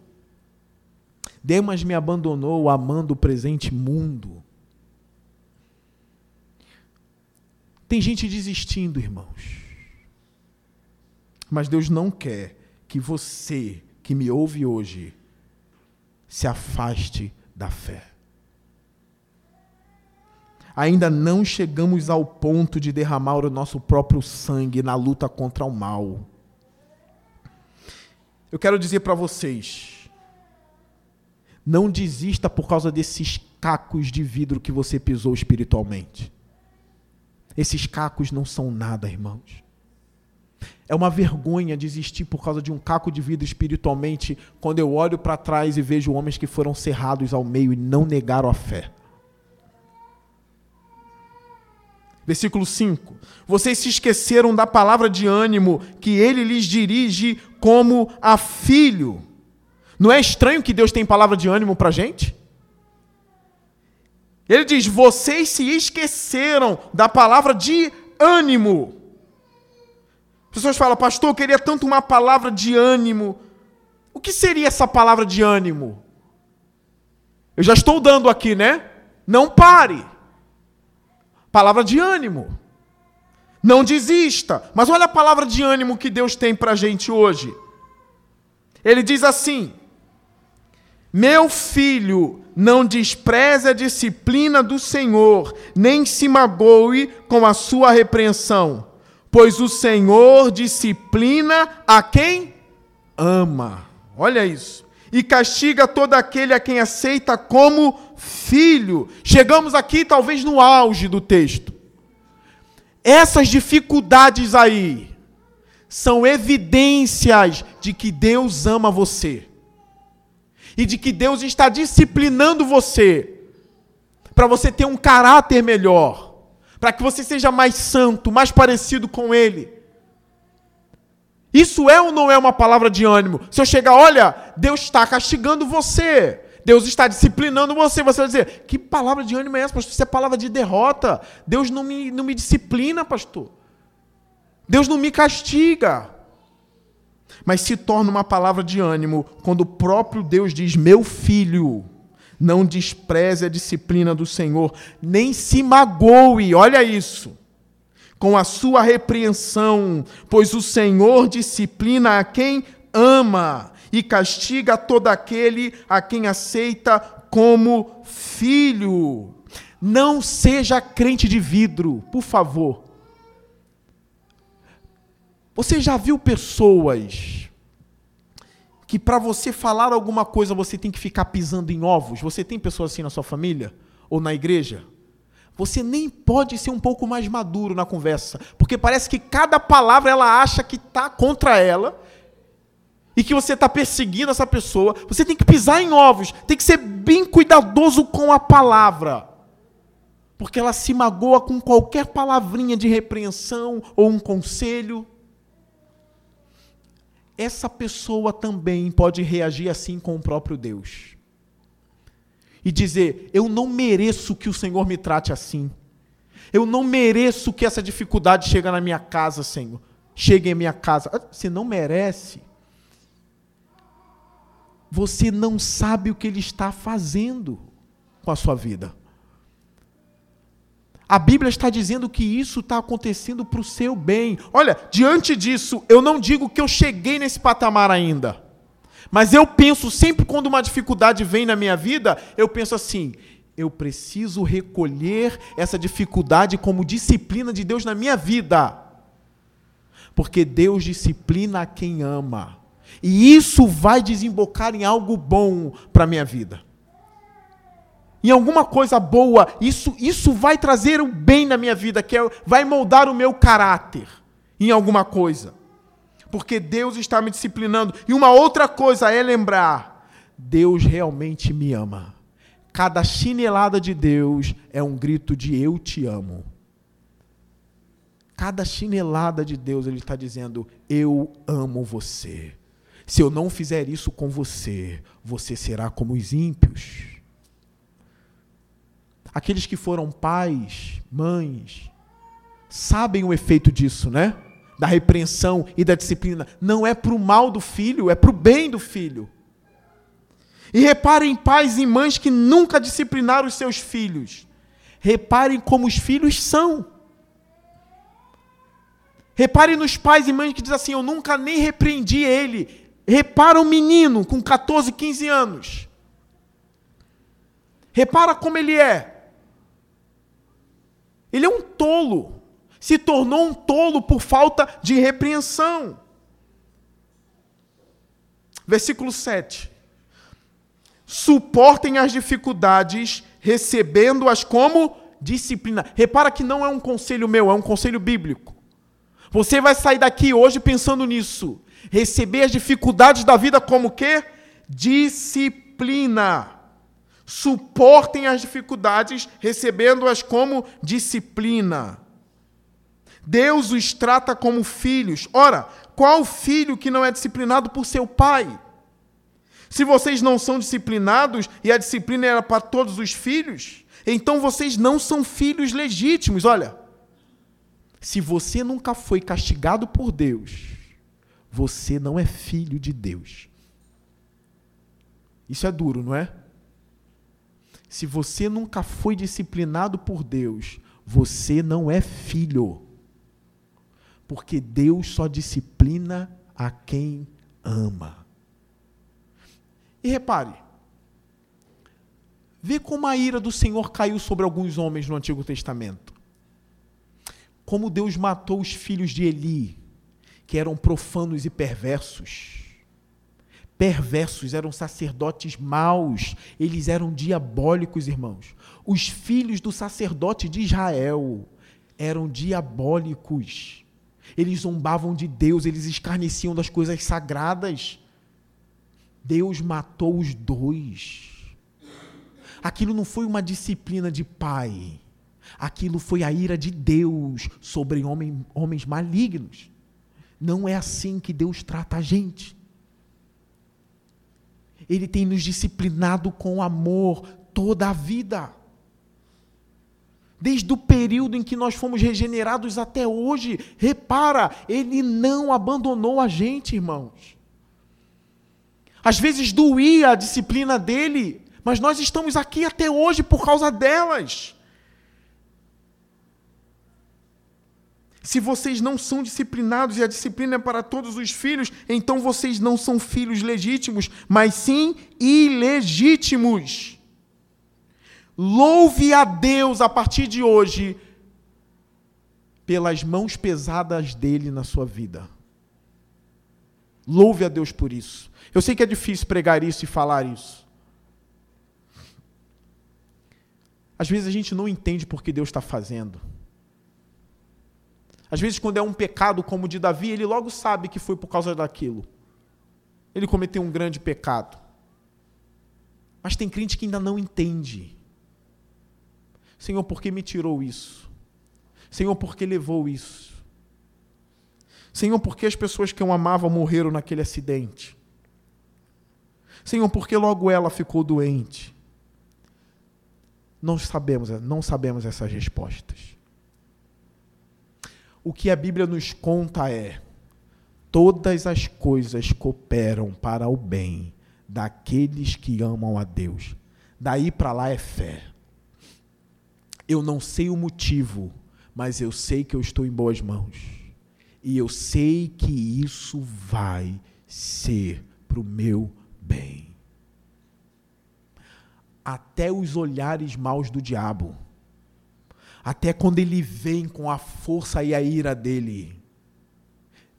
Demas me abandonou amando o presente mundo. Tem gente desistindo, irmãos. Mas Deus não quer que você que me ouve hoje se afaste da fé. Ainda não chegamos ao ponto de derramar o nosso próprio sangue na luta contra o mal. Eu quero dizer para vocês, não desista por causa desses cacos de vidro que você pisou espiritualmente. Esses cacos não são nada, irmãos. É uma vergonha desistir por causa de um caco de vidro espiritualmente, quando eu olho para trás e vejo homens que foram cerrados ao meio e não negaram a fé. Versículo 5: Vocês se esqueceram da palavra de ânimo que ele lhes dirige como a filho. Não é estranho que Deus tem palavra de ânimo para a gente? Ele diz: vocês se esqueceram da palavra de ânimo. As pessoas falam, pastor, eu queria tanto uma palavra de ânimo. O que seria essa palavra de ânimo? Eu já estou dando aqui, né? Não pare. Palavra de ânimo. Não desista. Mas olha a palavra de ânimo que Deus tem para a gente hoje. Ele diz assim: Meu filho, não despreze a disciplina do Senhor, nem se magoe com a sua repreensão, pois o Senhor disciplina a quem ama. Olha isso. E castiga todo aquele a quem aceita como filho. Chegamos aqui, talvez, no auge do texto. Essas dificuldades aí são evidências de que Deus ama você e de que Deus está disciplinando você para você ter um caráter melhor, para que você seja mais santo, mais parecido com Ele. Isso é ou não é uma palavra de ânimo? Se eu chegar, olha, Deus está castigando você, Deus está disciplinando você, você vai dizer: que palavra de ânimo é essa, pastor? Isso é palavra de derrota. Deus não me, não me disciplina, pastor. Deus não me castiga. Mas se torna uma palavra de ânimo quando o próprio Deus diz: Meu filho, não despreze a disciplina do Senhor, nem se magoe, olha isso, com a sua repreensão, pois o Senhor disciplina a quem ama e castiga todo aquele a quem aceita como filho. Não seja crente de vidro, por favor. Você já viu pessoas que para você falar alguma coisa você tem que ficar pisando em ovos? Você tem pessoas assim na sua família ou na igreja? Você nem pode ser um pouco mais maduro na conversa, porque parece que cada palavra ela acha que está contra ela e que você está perseguindo essa pessoa. Você tem que pisar em ovos, tem que ser bem cuidadoso com a palavra, porque ela se magoa com qualquer palavrinha de repreensão ou um conselho essa pessoa também pode reagir assim com o próprio Deus. E dizer: Eu não mereço que o Senhor me trate assim. Eu não mereço que essa dificuldade chegue na minha casa, Senhor. Chegue em minha casa. Ah, você não merece. Você não sabe o que Ele está fazendo com a sua vida. A Bíblia está dizendo que isso está acontecendo para o seu bem. Olha, diante disso, eu não digo que eu cheguei nesse patamar ainda. Mas eu penso, sempre quando uma dificuldade vem na minha vida, eu penso assim: eu preciso recolher essa dificuldade como disciplina de Deus na minha vida. Porque Deus disciplina quem ama. E isso vai desembocar em algo bom para a minha vida em alguma coisa boa, isso, isso vai trazer o um bem na minha vida, que é, vai moldar o meu caráter em alguma coisa. Porque Deus está me disciplinando. E uma outra coisa é lembrar: Deus realmente me ama. Cada chinelada de Deus é um grito de eu te amo. Cada chinelada de Deus, Ele está dizendo: Eu amo você. Se eu não fizer isso com você, você será como os ímpios. Aqueles que foram pais, mães, sabem o efeito disso, né? Da repreensão e da disciplina. Não é para o mal do filho, é para o bem do filho. E reparem, pais e mães que nunca disciplinaram os seus filhos. Reparem como os filhos são. Reparem nos pais e mães que dizem assim: Eu nunca nem repreendi ele. Repara um menino com 14, 15 anos. Repara como ele é. Ele é um tolo. Se tornou um tolo por falta de repreensão. Versículo 7. Suportem as dificuldades, recebendo-as como disciplina. Repara que não é um conselho meu, é um conselho bíblico. Você vai sair daqui hoje pensando nisso. Receber as dificuldades da vida como quê? Disciplina suportem as dificuldades, recebendo-as como disciplina. Deus os trata como filhos. Ora, qual filho que não é disciplinado por seu pai? Se vocês não são disciplinados e a disciplina era para todos os filhos, então vocês não são filhos legítimos. Olha, se você nunca foi castigado por Deus, você não é filho de Deus. Isso é duro, não é? Se você nunca foi disciplinado por Deus, você não é filho. Porque Deus só disciplina a quem ama. E repare, vê como a ira do Senhor caiu sobre alguns homens no Antigo Testamento. Como Deus matou os filhos de Eli, que eram profanos e perversos. Perversos, eram sacerdotes maus, eles eram diabólicos, irmãos. Os filhos do sacerdote de Israel eram diabólicos. Eles zombavam de Deus, eles escarneciam das coisas sagradas. Deus matou os dois. Aquilo não foi uma disciplina de pai. Aquilo foi a ira de Deus sobre homem, homens malignos. Não é assim que Deus trata a gente. Ele tem nos disciplinado com amor toda a vida. Desde o período em que nós fomos regenerados até hoje, repara, Ele não abandonou a gente, irmãos. Às vezes doía a disciplina dele, mas nós estamos aqui até hoje por causa delas. Se vocês não são disciplinados e a disciplina é para todos os filhos, então vocês não são filhos legítimos, mas sim ilegítimos. Louve a Deus a partir de hoje pelas mãos pesadas dele na sua vida. Louve a Deus por isso. Eu sei que é difícil pregar isso e falar isso. Às vezes a gente não entende por que Deus está fazendo. Às vezes, quando é um pecado como o de Davi, ele logo sabe que foi por causa daquilo. Ele cometeu um grande pecado. Mas tem crente que ainda não entende. Senhor, por que me tirou isso? Senhor, por que levou isso? Senhor, por que as pessoas que eu amava morreram naquele acidente? Senhor, por que logo ela ficou doente? Não sabemos, não sabemos essas respostas. O que a Bíblia nos conta é: todas as coisas cooperam para o bem daqueles que amam a Deus. Daí para lá é fé. Eu não sei o motivo, mas eu sei que eu estou em boas mãos. E eu sei que isso vai ser para o meu bem. Até os olhares maus do diabo, até quando ele vem com a força e a ira dele,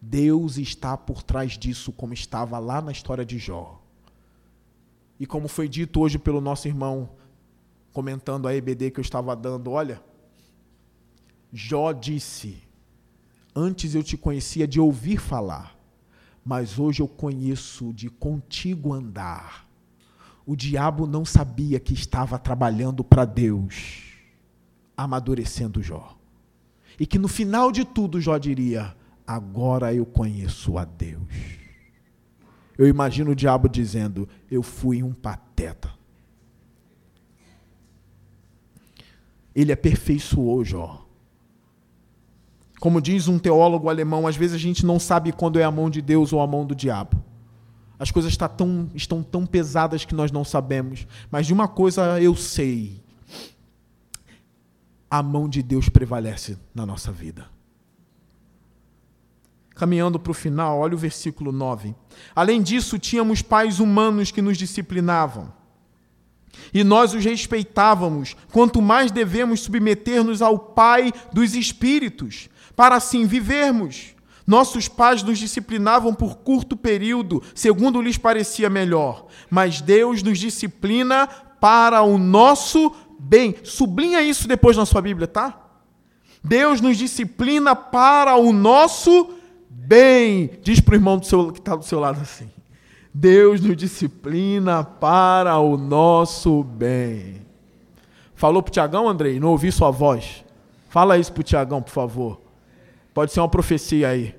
Deus está por trás disso, como estava lá na história de Jó. E como foi dito hoje pelo nosso irmão, comentando a EBD que eu estava dando, olha, Jó disse: Antes eu te conhecia de ouvir falar, mas hoje eu conheço de contigo andar. O diabo não sabia que estava trabalhando para Deus, amadurecendo Jó. E que no final de tudo Jó diria: Agora eu conheço a Deus. Eu imagino o diabo dizendo: Eu fui um pateta. Ele aperfeiçoou Jó. Como diz um teólogo alemão, às vezes a gente não sabe quando é a mão de Deus ou a mão do diabo. As coisas tá tão, estão tão pesadas que nós não sabemos. Mas de uma coisa eu sei: a mão de Deus prevalece na nossa vida. Caminhando para o final, olha o versículo 9. Além disso, tínhamos pais humanos que nos disciplinavam. E nós os respeitávamos, quanto mais devemos submeter-nos ao Pai dos Espíritos, para assim vivermos. Nossos pais nos disciplinavam por curto período, segundo lhes parecia melhor, mas Deus nos disciplina para o nosso bem. Sublinha isso depois na sua Bíblia, tá? Deus nos disciplina para o nosso bem. Diz para o irmão do seu, que está do seu lado assim. Deus nos disciplina para o nosso bem. Falou para o Tiagão, Andrei? Não ouvi sua voz. Fala isso para o Tiagão, por favor. Pode ser uma profecia aí.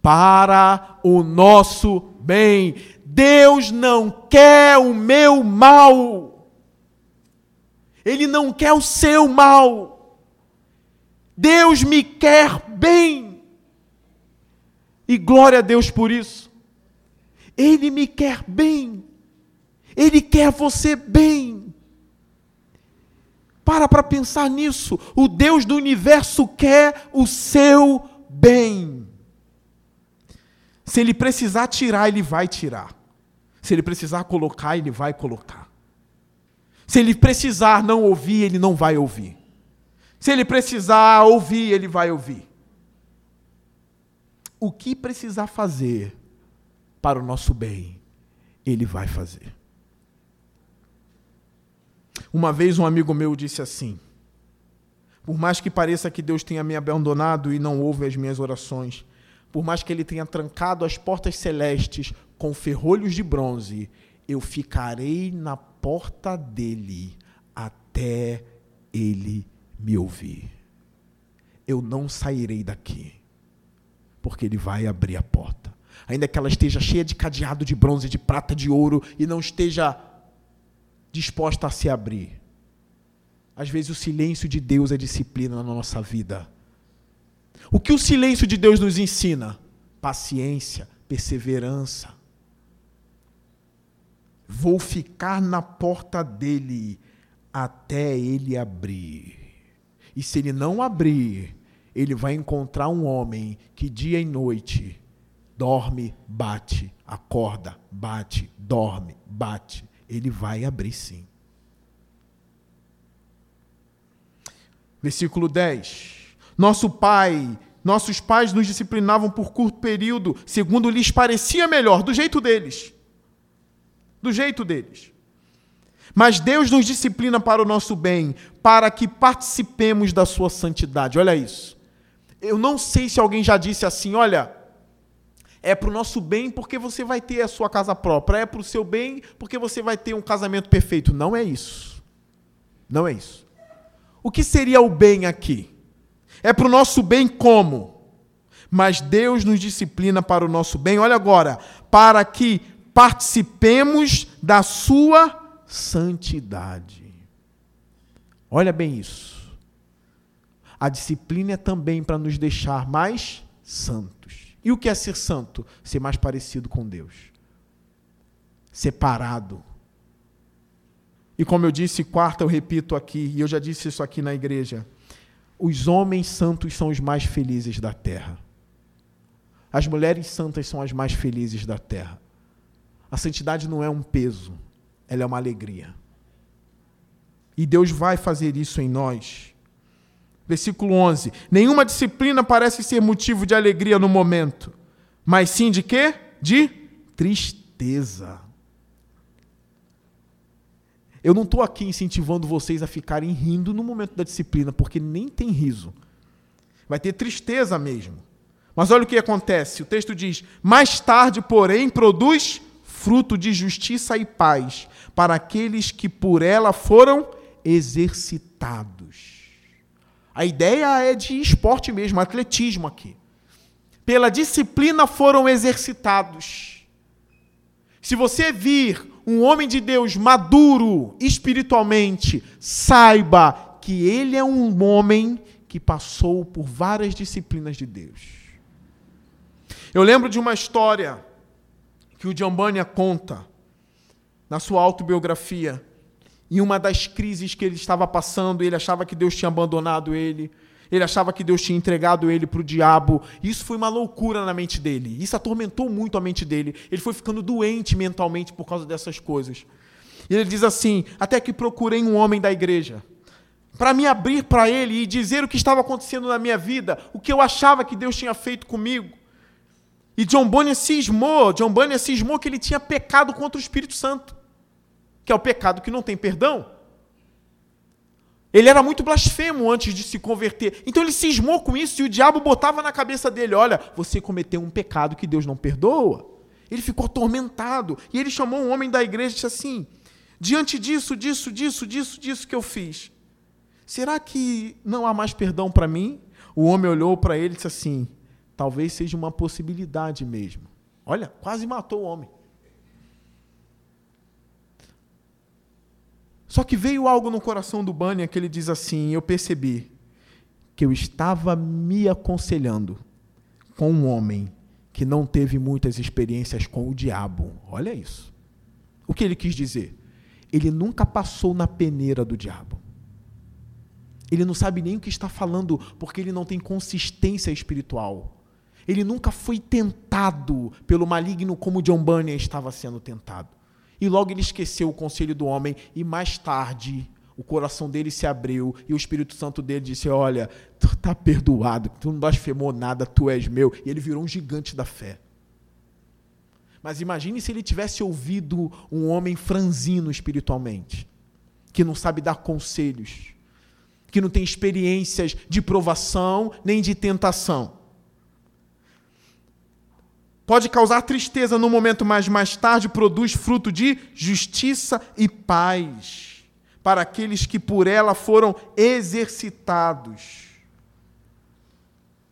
Para o nosso bem. Deus não quer o meu mal. Ele não quer o seu mal. Deus me quer bem. E glória a Deus por isso. Ele me quer bem. Ele quer você bem. Para para pensar nisso. O Deus do universo quer o seu bem. Se ele precisar tirar, ele vai tirar. Se ele precisar colocar, ele vai colocar. Se ele precisar não ouvir, ele não vai ouvir. Se ele precisar ouvir, ele vai ouvir. O que precisar fazer para o nosso bem, ele vai fazer. Uma vez um amigo meu disse assim: Por mais que pareça que Deus tenha me abandonado e não ouve as minhas orações, por mais que ele tenha trancado as portas celestes com ferrolhos de bronze, eu ficarei na porta dele até ele me ouvir. Eu não sairei daqui, porque ele vai abrir a porta. Ainda que ela esteja cheia de cadeado de bronze, de prata, de ouro e não esteja disposta a se abrir. Às vezes o silêncio de Deus é disciplina na nossa vida. O que o silêncio de Deus nos ensina? Paciência, perseverança. Vou ficar na porta dele até ele abrir. E se ele não abrir, ele vai encontrar um homem que dia e noite dorme, bate, acorda, bate, dorme, bate. Ele vai abrir sim. Versículo 10. Nosso pai, nossos pais nos disciplinavam por curto período, segundo lhes parecia melhor, do jeito deles. Do jeito deles. Mas Deus nos disciplina para o nosso bem, para que participemos da sua santidade. Olha isso. Eu não sei se alguém já disse assim: olha, é para o nosso bem porque você vai ter a sua casa própria, é para o seu bem porque você vai ter um casamento perfeito. Não é isso. Não é isso. O que seria o bem aqui? É para o nosso bem como? Mas Deus nos disciplina para o nosso bem, olha agora, para que participemos da sua santidade. Olha bem isso. A disciplina é também para nos deixar mais santos. E o que é ser santo? Ser mais parecido com Deus. Separado. E como eu disse, quarta, eu repito aqui, e eu já disse isso aqui na igreja os homens santos são os mais felizes da terra. As mulheres santas são as mais felizes da terra. A santidade não é um peso, ela é uma alegria. E Deus vai fazer isso em nós. Versículo 11: Nenhuma disciplina parece ser motivo de alegria no momento, mas sim de quê? De tristeza. Eu não estou aqui incentivando vocês a ficarem rindo no momento da disciplina, porque nem tem riso. Vai ter tristeza mesmo. Mas olha o que acontece. O texto diz: Mais tarde, porém, produz fruto de justiça e paz para aqueles que por ela foram exercitados. A ideia é de esporte mesmo, atletismo aqui. Pela disciplina foram exercitados. Se você vir um homem de Deus maduro espiritualmente, saiba que ele é um homem que passou por várias disciplinas de Deus. Eu lembro de uma história que o Giambania conta na sua autobiografia, em uma das crises que ele estava passando, ele achava que Deus tinha abandonado ele. Ele achava que Deus tinha entregado ele para o diabo. Isso foi uma loucura na mente dele. Isso atormentou muito a mente dele. Ele foi ficando doente mentalmente por causa dessas coisas. E ele diz assim: Até que procurei um homem da igreja para me abrir para ele e dizer o que estava acontecendo na minha vida, o que eu achava que Deus tinha feito comigo. E John Bunyan cismou, John Bunyan cismou que ele tinha pecado contra o Espírito Santo, que é o pecado que não tem perdão. Ele era muito blasfemo antes de se converter. Então ele cismou com isso e o diabo botava na cabeça dele: olha, você cometeu um pecado que Deus não perdoa. Ele ficou atormentado. E ele chamou um homem da igreja e disse assim: diante disso, disso, disso, disso, disso que eu fiz, será que não há mais perdão para mim? O homem olhou para ele e disse assim: talvez seja uma possibilidade mesmo. Olha, quase matou o homem. Só que veio algo no coração do Bunyan que ele diz assim: Eu percebi que eu estava me aconselhando com um homem que não teve muitas experiências com o diabo. Olha isso. O que ele quis dizer? Ele nunca passou na peneira do diabo. Ele não sabe nem o que está falando, porque ele não tem consistência espiritual. Ele nunca foi tentado pelo maligno como John Bunyan estava sendo tentado. E logo ele esqueceu o conselho do homem e mais tarde o coração dele se abriu e o Espírito Santo dele disse: Olha, tu está perdoado, tu não blasfemou nada, tu és meu. E ele virou um gigante da fé. Mas imagine se ele tivesse ouvido um homem franzino espiritualmente, que não sabe dar conselhos, que não tem experiências de provação nem de tentação. Pode causar tristeza no momento, mas mais tarde produz fruto de justiça e paz para aqueles que por ela foram exercitados.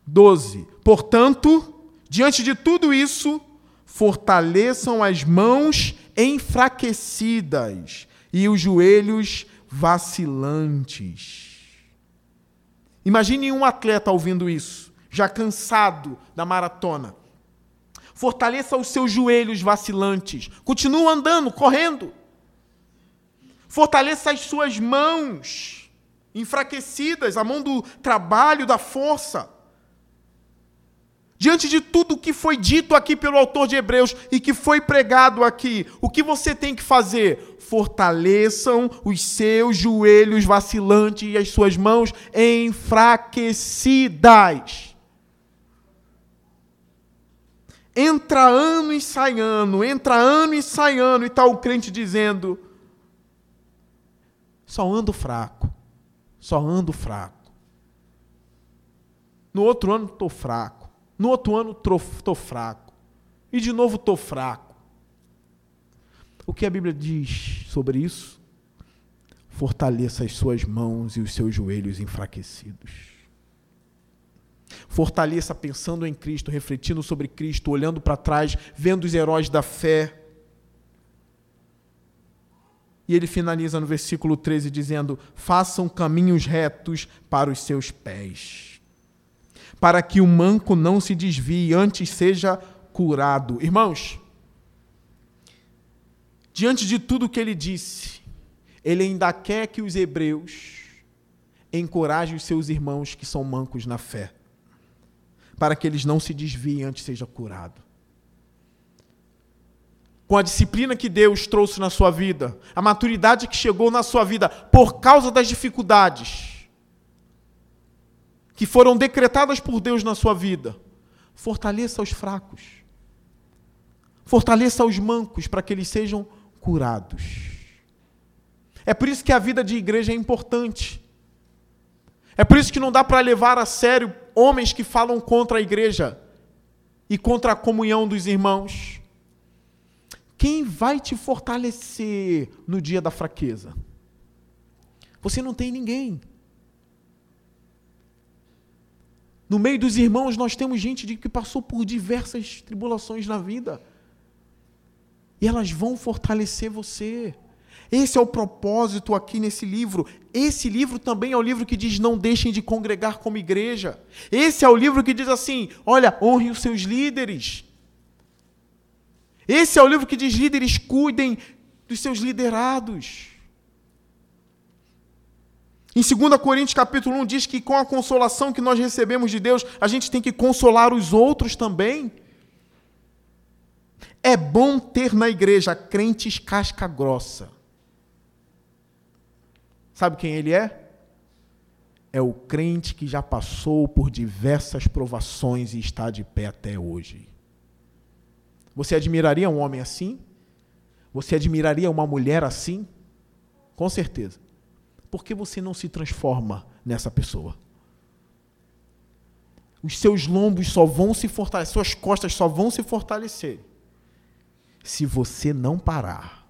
12. Portanto, diante de tudo isso, fortaleçam as mãos enfraquecidas e os joelhos vacilantes. Imagine um atleta ouvindo isso, já cansado da maratona. Fortaleça os seus joelhos vacilantes. Continua andando, correndo. Fortaleça as suas mãos enfraquecidas, a mão do trabalho, da força. Diante de tudo que foi dito aqui pelo autor de Hebreus e que foi pregado aqui, o que você tem que fazer? Fortaleçam os seus joelhos vacilantes e as suas mãos enfraquecidas. Entra ano e sai ano, entra ano e sai ano, e está o crente dizendo: só ando fraco. Só ando fraco. No outro ano estou fraco. No outro ano estou fraco. E de novo estou fraco. O que a Bíblia diz sobre isso? Fortaleça as suas mãos e os seus joelhos enfraquecidos. Fortaleça pensando em Cristo, refletindo sobre Cristo, olhando para trás, vendo os heróis da fé e ele finaliza no versículo 13 dizendo: Façam caminhos retos para os seus pés, para que o manco não se desvie, antes seja curado. Irmãos, diante de tudo que ele disse, ele ainda quer que os hebreus encorajem os seus irmãos que são mancos na fé, para que eles não se desviem antes seja curado com a disciplina que Deus trouxe na sua vida, a maturidade que chegou na sua vida por causa das dificuldades que foram decretadas por Deus na sua vida, fortaleça os fracos, fortaleça os mancos para que eles sejam curados. É por isso que a vida de igreja é importante. É por isso que não dá para levar a sério homens que falam contra a igreja e contra a comunhão dos irmãos. Quem vai te fortalecer no dia da fraqueza? Você não tem ninguém. No meio dos irmãos, nós temos gente que passou por diversas tribulações na vida. E elas vão fortalecer você. Esse é o propósito aqui nesse livro. Esse livro também é o livro que diz: não deixem de congregar como igreja. Esse é o livro que diz assim: olha, honrem os seus líderes. Esse é o livro que diz: líderes, cuidem dos seus liderados. Em 2 Coríntios capítulo 1 diz que com a consolação que nós recebemos de Deus, a gente tem que consolar os outros também. É bom ter na igreja crentes casca grossa. Sabe quem ele é? É o crente que já passou por diversas provações e está de pé até hoje. Você admiraria um homem assim? Você admiraria uma mulher assim? Com certeza. Por que você não se transforma nessa pessoa? Os seus lombos só vão se fortalecer, suas costas só vão se fortalecer se você não parar.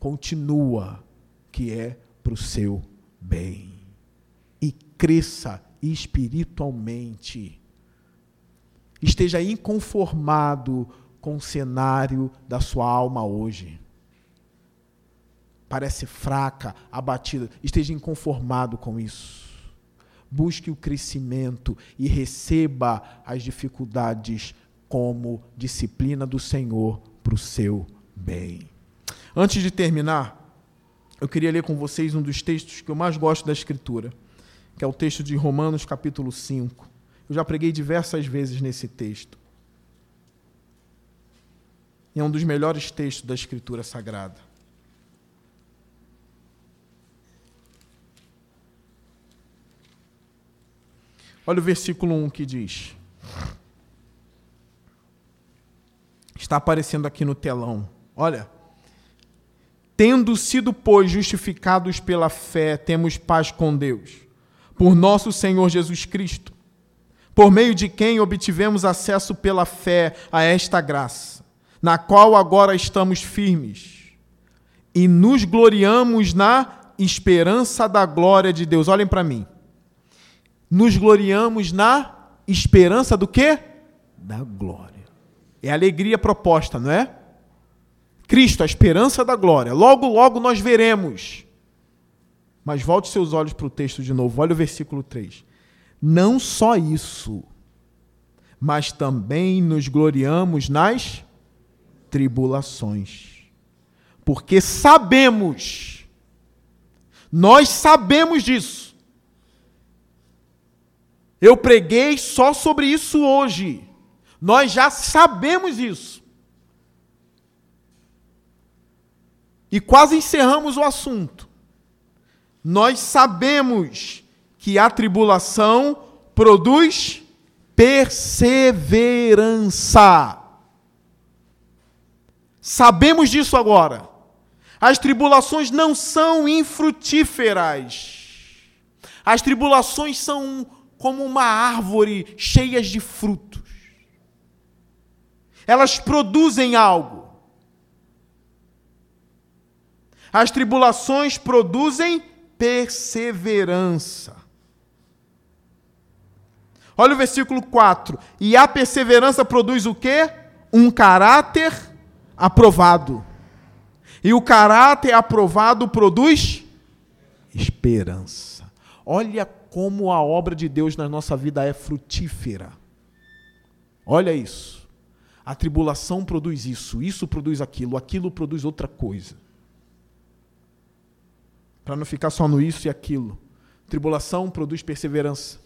Continua, que é para o seu bem. E cresça espiritualmente esteja inconformado com o cenário da sua alma hoje. Parece fraca, abatida, esteja inconformado com isso. Busque o crescimento e receba as dificuldades como disciplina do Senhor para o seu bem. Antes de terminar, eu queria ler com vocês um dos textos que eu mais gosto da Escritura, que é o texto de Romanos, capítulo 5 Eu já preguei diversas vezes nesse texto. E é um dos melhores textos da Escritura Sagrada. Olha o versículo 1 que diz. Está aparecendo aqui no telão. Olha. Tendo sido, pois, justificados pela fé, temos paz com Deus, por nosso Senhor Jesus Cristo, por meio de quem obtivemos acesso pela fé a esta graça, na qual agora estamos firmes, e nos gloriamos na esperança da glória de Deus. Olhem para mim. Nos gloriamos na esperança do quê? Da glória. É a alegria proposta, não é? Cristo, a esperança da glória. Logo, logo nós veremos. Mas volte seus olhos para o texto de novo. Olha o versículo 3. Não só isso, mas também nos gloriamos nas tribulações. Porque sabemos, nós sabemos disso. Eu preguei só sobre isso hoje. Nós já sabemos isso. E quase encerramos o assunto. Nós sabemos que a tribulação produz perseverança. Sabemos disso agora. As tribulações não são infrutíferas. As tribulações são como uma árvore cheia de frutos. Elas produzem algo. As tribulações produzem perseverança. Olha o versículo 4. E a perseverança produz o quê? Um caráter aprovado. E o caráter aprovado produz esperança. Olha como a obra de Deus na nossa vida é frutífera. Olha isso. A tribulação produz isso, isso produz aquilo, aquilo produz outra coisa para não ficar só no isso e aquilo. Tribulação produz perseverança.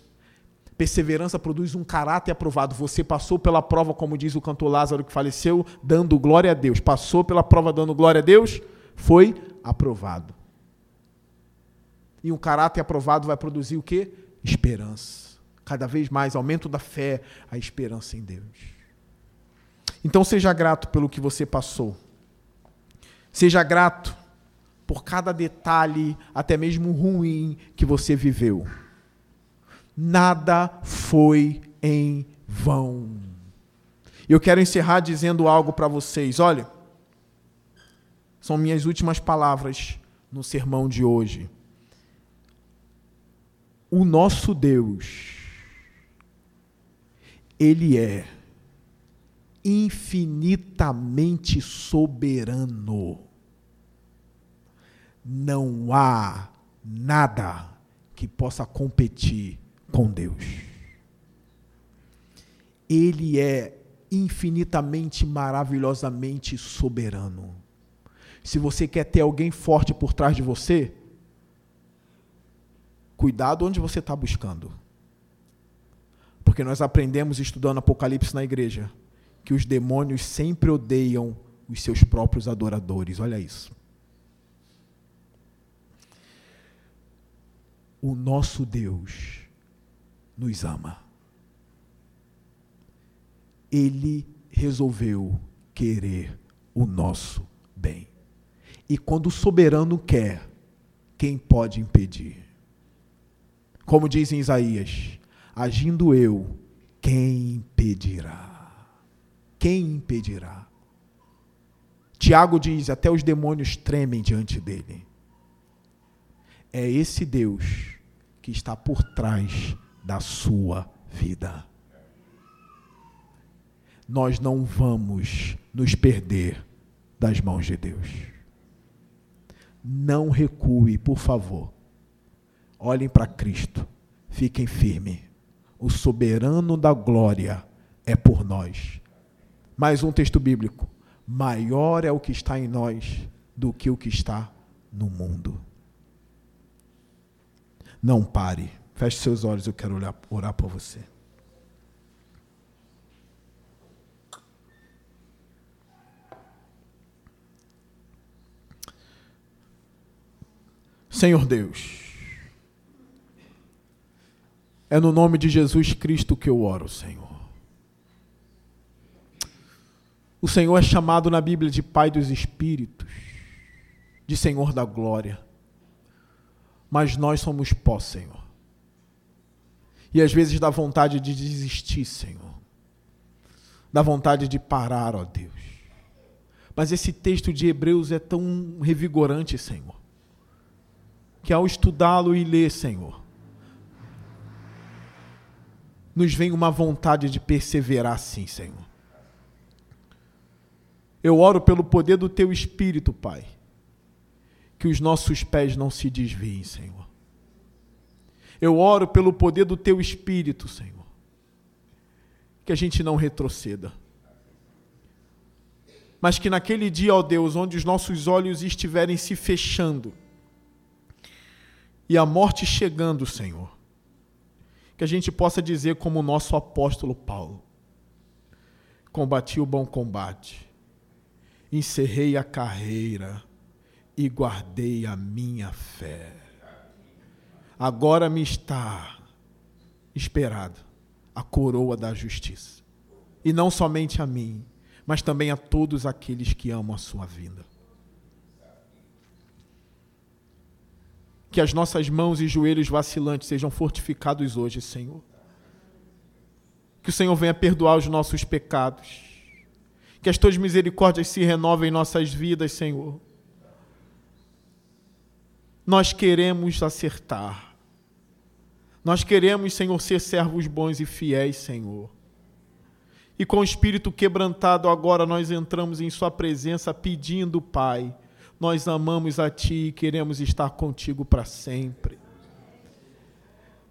Perseverança produz um caráter aprovado. Você passou pela prova, como diz o cantor Lázaro que faleceu, dando glória a Deus. Passou pela prova dando glória a Deus, foi aprovado. E um caráter aprovado vai produzir o quê? Esperança. Cada vez mais aumento da fé, a esperança em Deus. Então seja grato pelo que você passou. Seja grato por cada detalhe, até mesmo ruim, que você viveu. Nada foi em vão. Eu quero encerrar dizendo algo para vocês. Olha, são minhas últimas palavras no sermão de hoje. O nosso Deus, Ele é infinitamente soberano não há nada que possa competir com Deus. Ele é infinitamente, maravilhosamente soberano. Se você quer ter alguém forte por trás de você, cuidado onde você está buscando. Porque nós aprendemos estudando Apocalipse na igreja que os demônios sempre odeiam os seus próprios adoradores. Olha isso. O nosso Deus nos ama. Ele resolveu querer o nosso bem. E quando o soberano quer, quem pode impedir? Como diz em Isaías: agindo eu, quem impedirá? Quem impedirá? Tiago diz: até os demônios tremem diante dele. É esse Deus que está por trás da sua vida. Nós não vamos nos perder das mãos de Deus. Não recue, por favor. Olhem para Cristo. Fiquem firmes. O soberano da glória é por nós. Mais um texto bíblico. Maior é o que está em nós do que o que está no mundo. Não pare. Feche seus olhos, eu quero olhar, orar por você. Senhor Deus, é no nome de Jesus Cristo que eu oro, Senhor. O Senhor é chamado na Bíblia de Pai dos Espíritos, de Senhor da Glória. Mas nós somos pó, Senhor. E às vezes dá vontade de desistir, Senhor. Dá vontade de parar, ó Deus. Mas esse texto de Hebreus é tão revigorante, Senhor, que ao estudá-lo e ler, Senhor, nos vem uma vontade de perseverar sim, Senhor. Eu oro pelo poder do teu espírito, Pai, que os nossos pés não se desviem, Senhor. Eu oro pelo poder do teu espírito, Senhor, que a gente não retroceda. Mas que naquele dia, ó Deus, onde os nossos olhos estiverem se fechando e a morte chegando, Senhor, que a gente possa dizer como o nosso apóstolo Paulo: Combati o bom combate, encerrei a carreira e guardei a minha fé. Agora me está esperada a coroa da justiça. E não somente a mim, mas também a todos aqueles que amam a sua vinda. Que as nossas mãos e joelhos vacilantes sejam fortificados hoje, Senhor. Que o Senhor venha perdoar os nossos pecados. Que as tuas misericórdias se renovem em nossas vidas, Senhor. Nós queremos acertar. Nós queremos, Senhor, ser servos bons e fiéis, Senhor. E com o espírito quebrantado, agora nós entramos em Sua presença pedindo, Pai nós amamos a Ti e queremos estar contigo para sempre.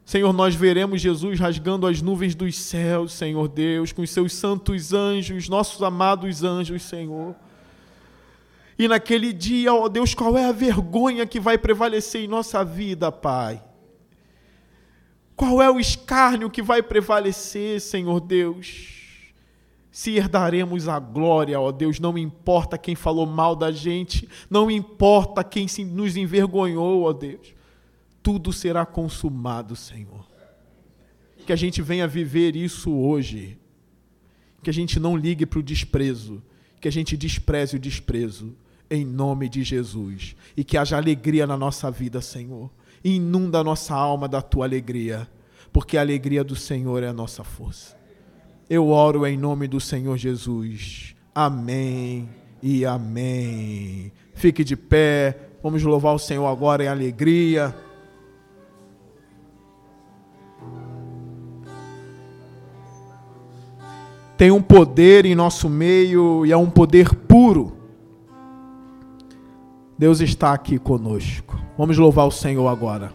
Senhor, nós veremos Jesus rasgando as nuvens dos céus, Senhor Deus, com os seus santos anjos, nossos amados anjos, Senhor. E naquele dia, ó Deus, qual é a vergonha que vai prevalecer em nossa vida, Pai? Qual é o escárnio que vai prevalecer, Senhor Deus? se herdaremos a glória, ó Deus, não importa quem falou mal da gente, não importa quem nos envergonhou, ó Deus, tudo será consumado, Senhor. Que a gente venha viver isso hoje, que a gente não ligue para o desprezo, que a gente despreze o desprezo, em nome de Jesus, e que haja alegria na nossa vida, Senhor. Inunda a nossa alma da tua alegria, porque a alegria do Senhor é a nossa força. Eu oro em nome do Senhor Jesus. Amém e amém. Fique de pé. Vamos louvar o Senhor agora em alegria. Tem um poder em nosso meio e é um poder puro. Deus está aqui conosco. Vamos louvar o Senhor agora.